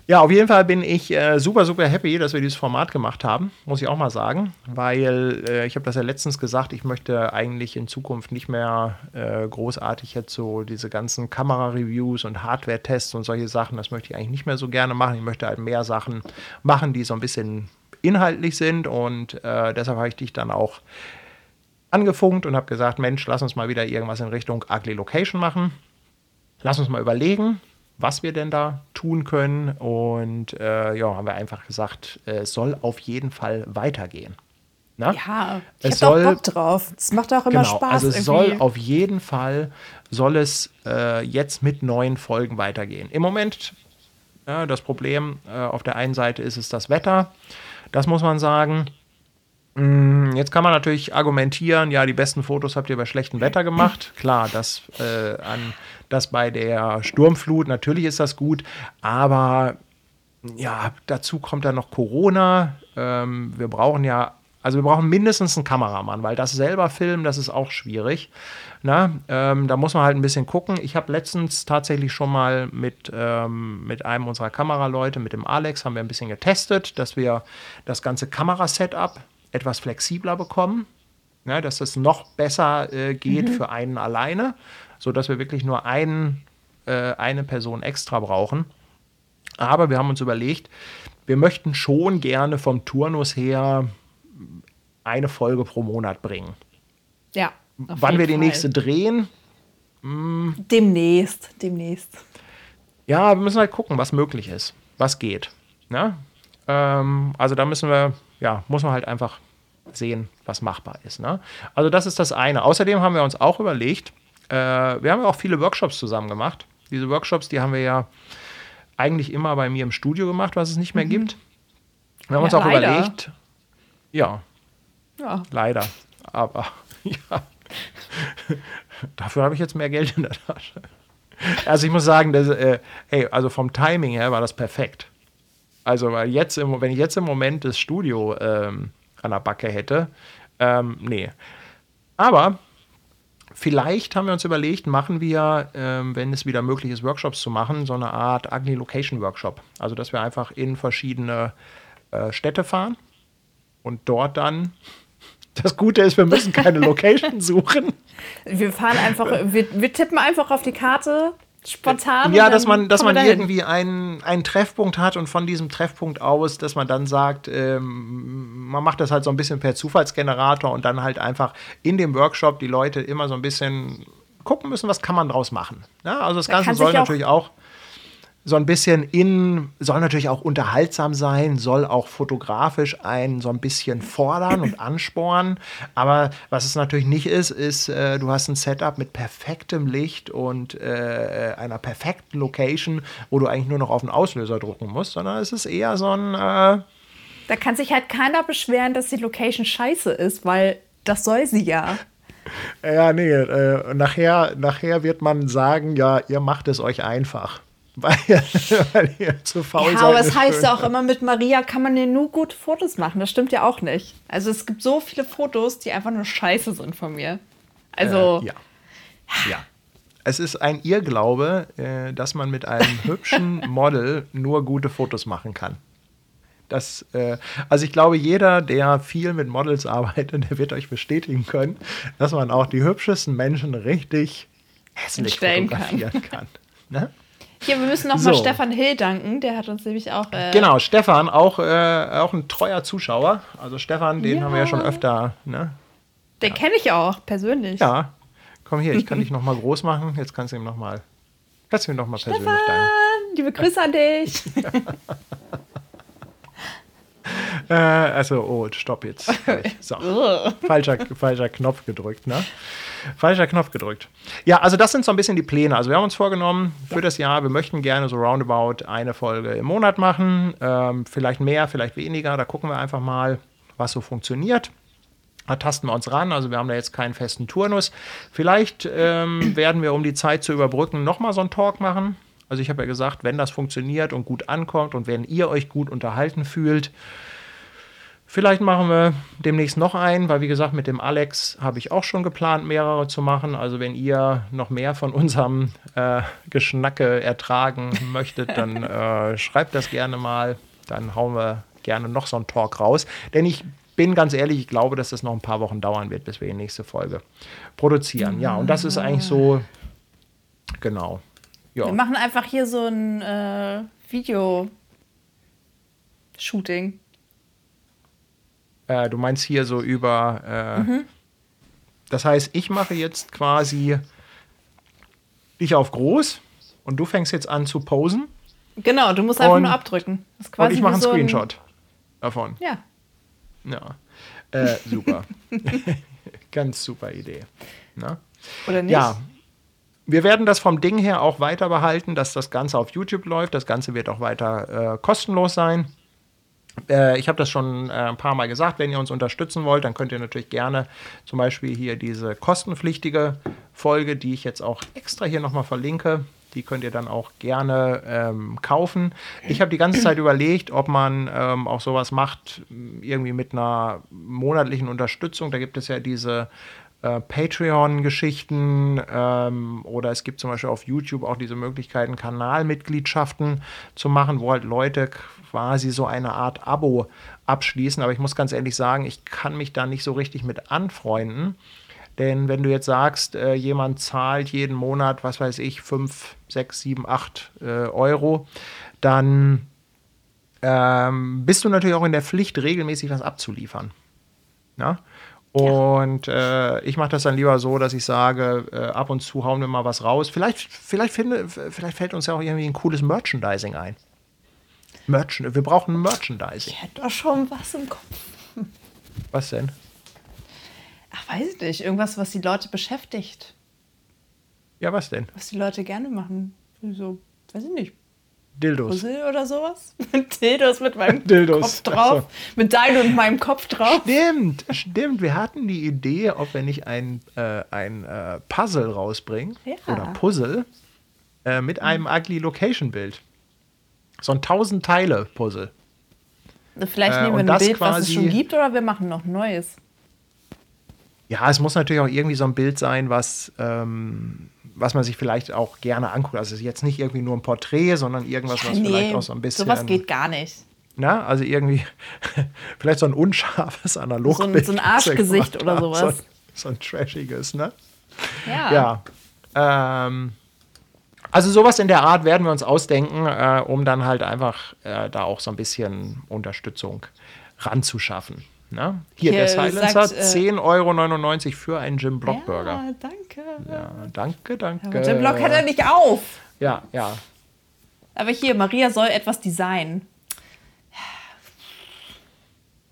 Ja, auf jeden Fall bin ich äh, super, super happy, dass wir dieses Format gemacht haben, muss ich auch mal sagen, weil äh, ich habe das ja letztens gesagt, ich möchte eigentlich in Zukunft nicht mehr äh, großartig jetzt so diese ganzen Kamera-Reviews und Hardware-Tests und solche Sachen, das möchte ich eigentlich nicht mehr so gerne machen. Ich möchte halt mehr Sachen machen, die so ein bisschen inhaltlich sind und äh, deshalb habe ich dich dann auch angefunkt und habe gesagt, Mensch, lass uns mal wieder irgendwas in Richtung Ugly Location machen. Lass uns mal überlegen, was wir denn da tun können. Und äh, ja, haben wir einfach gesagt, äh, es soll auf jeden Fall weitergehen. Na? Ja, ich es soll, Bock drauf. Es macht auch immer genau, Spaß. Also es irgendwie. soll auf jeden Fall, soll es äh, jetzt mit neuen Folgen weitergehen. Im Moment, ja, das Problem äh, auf der einen Seite ist es das Wetter. Das muss man sagen. Mm, jetzt kann man natürlich argumentieren, ja, die besten Fotos habt ihr bei schlechtem Wetter gemacht. Klar, das, äh, an, das bei der Sturmflut, natürlich ist das gut, aber ja, dazu kommt dann noch Corona. Ähm, wir brauchen ja, also wir brauchen mindestens einen Kameramann, weil das selber filmen, das ist auch schwierig. Na, ähm, da muss man halt ein bisschen gucken. Ich habe letztens tatsächlich schon mal mit, ähm, mit einem unserer Kameraleute, mit dem Alex, haben wir ein bisschen getestet, dass wir das ganze Kamerasetup etwas flexibler bekommen, ja, dass es noch besser äh, geht mhm. für einen alleine, sodass wir wirklich nur einen, äh, eine Person extra brauchen. Aber wir haben uns überlegt, wir möchten schon gerne vom Turnus her eine Folge pro Monat bringen. Ja. Wann wir die Fall. nächste drehen? Hm. demnächst, demnächst. Ja, wir müssen halt gucken, was möglich ist, was geht. Ja? Ähm, also da müssen wir, ja, muss man halt einfach sehen, was machbar ist. Ne? Also das ist das eine. Außerdem haben wir uns auch überlegt, äh, wir haben ja auch viele Workshops zusammen gemacht. Diese Workshops, die haben wir ja eigentlich immer bei mir im Studio gemacht, was es nicht mehr mhm. gibt. Wir haben ja, uns auch leider. überlegt, ja, ja, leider, aber *laughs* ja, *laughs* dafür habe ich jetzt mehr Geld in der Tasche. Also ich muss sagen, dass, äh, hey, also vom Timing her war das perfekt. Also weil jetzt, im, wenn ich jetzt im Moment das Studio ähm, an der Backe hätte. Ähm, nee. Aber vielleicht haben wir uns überlegt, machen wir, ähm, wenn es wieder möglich ist, Workshops zu machen, so eine Art Ugly Location Workshop. Also, dass wir einfach in verschiedene äh, Städte fahren und dort dann. *laughs* Das Gute ist, wir müssen keine *laughs* Location suchen. Wir fahren einfach, wir, wir tippen einfach auf die Karte, spontan. Ja, dass man, dass man irgendwie einen, einen Treffpunkt hat und von diesem Treffpunkt aus, dass man dann sagt, ähm, man macht das halt so ein bisschen per Zufallsgenerator und dann halt einfach in dem Workshop die Leute immer so ein bisschen gucken müssen, was kann man draus machen. Ja, also das Ganze soll natürlich auch so ein bisschen in, soll natürlich auch unterhaltsam sein, soll auch fotografisch einen so ein bisschen fordern und anspornen. Aber was es natürlich nicht ist, ist, äh, du hast ein Setup mit perfektem Licht und äh, einer perfekten Location, wo du eigentlich nur noch auf den Auslöser drucken musst, sondern es ist eher so ein. Äh da kann sich halt keiner beschweren, dass die Location scheiße ist, weil das soll sie ja. Ja, nee, äh, nachher, nachher wird man sagen, ja, ihr macht es euch einfach. Weil, *laughs* weil ihr zu faul ja, seid. aber es heißt ja auch immer, mit Maria kann man ja nur gute Fotos machen. Das stimmt ja auch nicht. Also es gibt so viele Fotos, die einfach nur scheiße sind von mir. Also. Äh, ja. ja. Es ist ein Irrglaube, äh, dass man mit einem *laughs* hübschen Model nur gute Fotos machen kann. Das, äh, also ich glaube, jeder, der viel mit Models arbeitet, *laughs* der wird euch bestätigen können, dass man auch die hübschesten Menschen richtig hässlich fotografieren kann. kann ne? Hier, wir müssen nochmal so. Stefan Hill danken. Der hat uns nämlich auch. Äh genau, Stefan, auch, äh, auch ein treuer Zuschauer. Also Stefan, den ja. haben wir ja schon öfter. Ne? Den ja. kenne ich auch persönlich. Ja. Komm hier, ich kann dich nochmal groß machen. Jetzt kannst du ihm nochmal. Kannst du ihm nochmal persönlich danken. Liebe Grüße an dich. *laughs* *laughs* äh, also, oh, stopp jetzt. So. *laughs* falscher, falscher Knopf gedrückt, ne? Falscher Knopf gedrückt. Ja, also das sind so ein bisschen die Pläne. Also wir haben uns vorgenommen für das Jahr, wir möchten gerne so roundabout eine Folge im Monat machen. Ähm, vielleicht mehr, vielleicht weniger. Da gucken wir einfach mal, was so funktioniert. Da tasten wir uns ran. Also wir haben da jetzt keinen festen Turnus. Vielleicht ähm, werden wir, um die Zeit zu überbrücken, nochmal so einen Talk machen. Also ich habe ja gesagt, wenn das funktioniert und gut ankommt und wenn ihr euch gut unterhalten fühlt, vielleicht machen wir demnächst noch einen, weil wie gesagt, mit dem Alex habe ich auch schon geplant, mehrere zu machen. Also wenn ihr noch mehr von unserem äh, Geschnacke ertragen *laughs* möchtet, dann äh, schreibt das gerne mal. Dann hauen wir gerne noch so einen Talk raus. Denn ich bin ganz ehrlich, ich glaube, dass das noch ein paar Wochen dauern wird, bis wir die nächste Folge produzieren. Ja, und das ist eigentlich so, genau. Ja. Wir machen einfach hier so ein äh, Video-Shooting. Äh, du meinst hier so über. Äh, mhm. Das heißt, ich mache jetzt quasi dich auf groß und du fängst jetzt an zu posen. Genau, du musst einfach und, nur abdrücken. und ich mache einen so Screenshot ein... davon. Ja. Ja. Äh, super. *laughs* *laughs* Ganz super Idee. Na? Oder nicht? Ja, wir werden das vom Ding her auch weiter behalten, dass das Ganze auf YouTube läuft. Das Ganze wird auch weiter äh, kostenlos sein. Äh, ich habe das schon äh, ein paar Mal gesagt. Wenn ihr uns unterstützen wollt, dann könnt ihr natürlich gerne zum Beispiel hier diese kostenpflichtige Folge, die ich jetzt auch extra hier nochmal verlinke, die könnt ihr dann auch gerne ähm, kaufen. Ich habe die ganze Zeit überlegt, ob man ähm, auch sowas macht, irgendwie mit einer monatlichen Unterstützung. Da gibt es ja diese äh, Patreon-Geschichten ähm, oder es gibt zum Beispiel auf YouTube auch diese Möglichkeiten, Kanalmitgliedschaften zu machen, wo halt Leute quasi so eine Art Abo abschließen. Aber ich muss ganz ehrlich sagen, ich kann mich da nicht so richtig mit anfreunden. Denn wenn du jetzt sagst, äh, jemand zahlt jeden Monat, was weiß ich, 5, 6, 7, 8 äh, Euro, dann ähm, bist du natürlich auch in der Pflicht, regelmäßig was abzuliefern. Ja? Und äh, ich mache das dann lieber so, dass ich sage, äh, ab und zu hauen wir mal was raus. Vielleicht, vielleicht, finde, vielleicht fällt uns ja auch irgendwie ein cooles Merchandising ein. Merchand wir brauchen Merchandising. Ich hätte doch schon was im Kopf. Was denn? Ach, weiß ich nicht. Irgendwas, was die Leute beschäftigt. Ja, was denn? Was die Leute gerne machen. So, weiß ich nicht. Dildos. Puzzle oder sowas? *laughs* Dildos mit meinem *laughs* Dildos. Kopf drauf. Also. Mit deinem und meinem Kopf drauf. Stimmt, stimmt. Wir hatten die Idee, ob wir nicht ein, äh, ein äh, Puzzle rausbringen ja. oder Puzzle äh, mit einem mhm. Ugly Location Bild. So ein 1000 Teile Puzzle. Vielleicht äh, nehmen wir ein Bild, was es schon gibt, oder wir machen noch neues. Ja, es muss natürlich auch irgendwie so ein Bild sein, was ähm, was man sich vielleicht auch gerne anguckt. Also jetzt nicht irgendwie nur ein Porträt, sondern irgendwas, was nee, vielleicht auch so ein bisschen. Sowas geht gar nicht. Na, also irgendwie *laughs* vielleicht so ein unscharfes Analogbild. So ein, *laughs* so ein Arschgesicht oder sowas. So, so, ein trashiges, ne? Ja. Ja. Ähm, also sowas in der Art werden wir uns ausdenken, äh, um dann halt einfach äh, da auch so ein bisschen Unterstützung ranzuschaffen. Na? Hier, Hier, der Silencer, 10,99 äh, Euro für einen Jim Block Burger. Ja, danke. Ja, danke, danke. Aber Jim Block hat er nicht auf. Ja, ja. Aber hier, Maria soll etwas designen.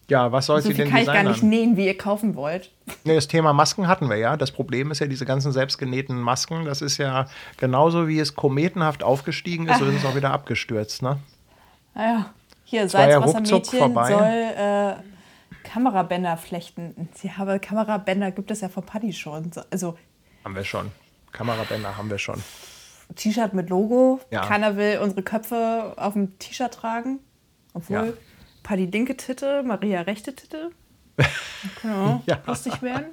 Ja, was soll so sie denn kann designen? kann ich gar nicht nähen, wie ihr kaufen wollt. Nee, das Thema Masken hatten wir ja. Das Problem ist ja diese ganzen selbstgenähten Masken. Das ist ja genauso wie es kometenhaft aufgestiegen ist, so ist es auch wieder abgestürzt, ne? Naja, hier, Salzwassermädchen ja soll äh, Kamerabänder flechten. Sie haben Kamerabänder gibt es ja von Paddy schon. Also haben wir schon. Kamerabänder haben wir schon. T-Shirt mit Logo. Ja. Keiner will unsere Köpfe auf dem T-Shirt tragen. Obwohl ja. Paddy linke Titte, Maria rechte Titte. *laughs* Genau, ja. lustig werden.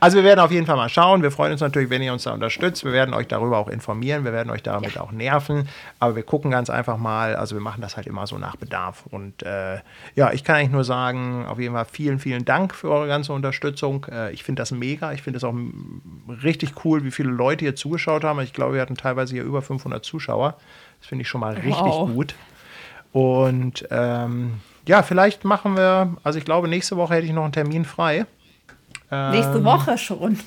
Also wir werden auf jeden Fall mal schauen. Wir freuen uns natürlich, wenn ihr uns da unterstützt. Wir werden euch darüber auch informieren. Wir werden euch damit ja. auch nerven. Aber wir gucken ganz einfach mal. Also wir machen das halt immer so nach Bedarf. Und äh, ja, ich kann eigentlich nur sagen, auf jeden Fall vielen, vielen Dank für eure ganze Unterstützung. Äh, ich finde das mega. Ich finde es auch richtig cool, wie viele Leute hier zugeschaut haben. Ich glaube, wir hatten teilweise hier über 500 Zuschauer. Das finde ich schon mal richtig wow. gut. Und ähm, ja, vielleicht machen wir, also ich glaube, nächste Woche hätte ich noch einen Termin frei. Nächste ähm, Woche schon.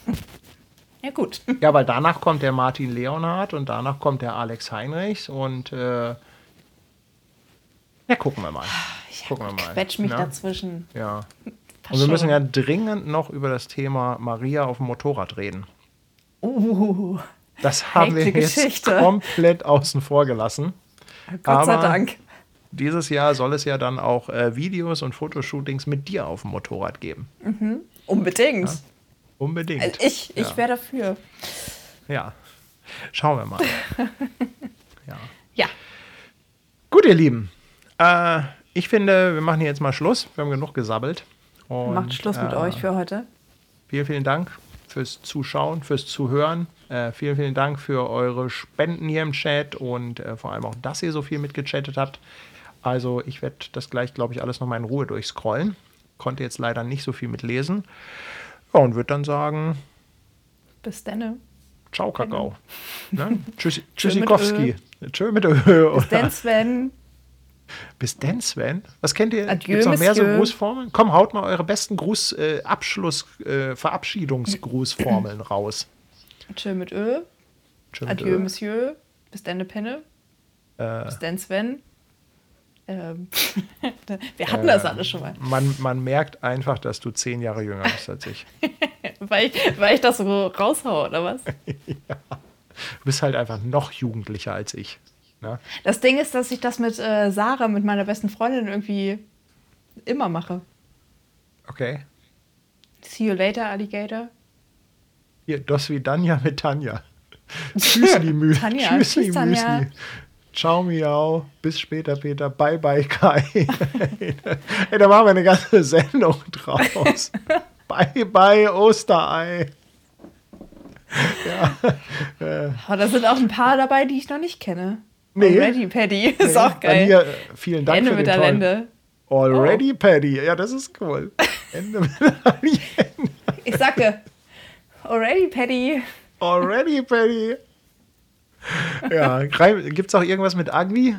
*laughs* ja, gut. Ja, weil danach kommt der Martin Leonhardt und danach kommt der Alex Heinrichs und äh, ja, gucken wir mal. Ich Gucken wir mal. quetsch mich ne? dazwischen. Ja. Und wir müssen ja dringend noch über das Thema Maria auf dem Motorrad reden. Uh, Das haben wir jetzt Geschichte. komplett außen vor gelassen. Gott sei Aber- Dank. Dieses Jahr soll es ja dann auch äh, Videos und Fotoshootings mit dir auf dem Motorrad geben. Unbedingt. Unbedingt. Also ich ich ja. wäre dafür. ja. Schauen wir mal. *laughs* ja. Ja. Gut, ihr Lieben. Äh, ich finde, wir machen hier jetzt mal Schluss. Wir haben genug gesabbelt. Und, Macht Schluss mit äh, euch für heute. Vielen, vielen Dank fürs Zuschauen, fürs Zuhören. Äh, vielen, vielen Dank für eure Spenden hier im Chat und äh, vor allem auch, dass ihr so viel mitgechattet habt. Also ich werde das gleich, glaube ich, alles nochmal in Ruhe durchscrollen. Konnte jetzt leider nicht so viel mitlesen. Ja, und würde dann sagen, Bis dann. ciao Kakao. Ne? *laughs* Tschüss, Tschüssikowski. Tschö mit Ö. Bis dann, Sven. Bis denn, Sven? Was kennt ihr? Adieu, Gibt es noch mehr so. Grußformeln? Komm, haut mal eure besten Gruß, äh, Abschluss, äh, Verabschiedungsgrußformeln *clears throat* raus. Tschö mit Ö. Tschö mit Adieu, Ö. Monsieur. Bis dann, Penne. Äh, Bis dann, Sven. Ähm, *laughs* wir hatten das Äh, alles schon mal. Man, man merkt einfach, dass du zehn Jahre jünger bist als ich. *laughs* Weil ich, weil ich das so raushaue, oder was? *laughs* Du bist halt einfach noch jugendlicher als ich. Ne? Das Ding ist, dass ich das mit äh, Sarah, mit meiner besten Freundin, irgendwie immer mache. Okay. See you later, Alligator. Hier, Dos Vidania mit Tanja. Tschüssli, Tanja, Tschüssli, tschüss, Tanja. Ciao, Miau. Bis später, Peter. Bye, bye, Kai. *laughs* Ey, da machen wir eine ganze Sendung draus. *laughs* bye, bye, Osterei. Oh, da sind auch ein paar dabei, die ich noch nicht kenne. Nee. Already, Paddy. Ist auch Dann geil. Hier, äh, vielen Dank Ende für mit den Lende. Already, Paddy. Ja, das ist cool. Ende mit der Lende. Ich sage, already, Paddy. Already, Paddy. *laughs* Ja, gibt es auch irgendwas mit Agni?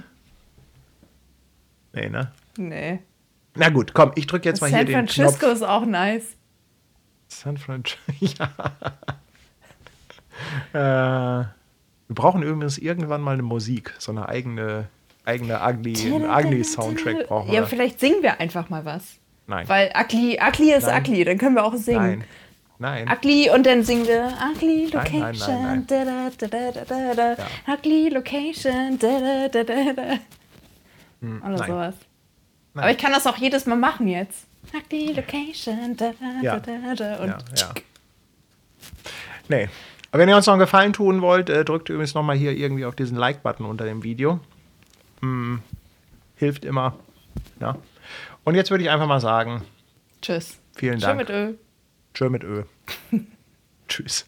Nee, ne? Nee. Na gut, komm, ich drücke jetzt mal hier San den Francisco Knopf. ist auch nice. San Francisco. *laughs* Ja. äh, wir brauchen übrigens irgendwann mal eine Musik, so eine eigene, eigene Agni-Soundtrack brauchen Ja, wir. vielleicht singen wir einfach mal was. Nein. Weil Ugly, Ugly ist Nein. Ugly, dann können wir auch singen. Nein. Nein. Ugly und dann singen wir Ugly Nein, nein, Location. nein, nein. Da. Ja. Ugly Location. Da, da, da, da, da. Oder sowas. Aber ich kann das auch jedes Mal machen jetzt. Ugly Location. Da, da, Ja. da, da, da. Und Ja, ja. Nee. Aber wenn ihr uns noch einen Gefallen tun wollt, äh, drückt übrigens nochmal hier irgendwie auf diesen Like-Button unter dem Video. Hm, hilft immer. Ja. Und jetzt würde ich einfach mal sagen, tschüss. vielen Dank. mit Ö. Tschö mit Ö. *laughs* Tschüss.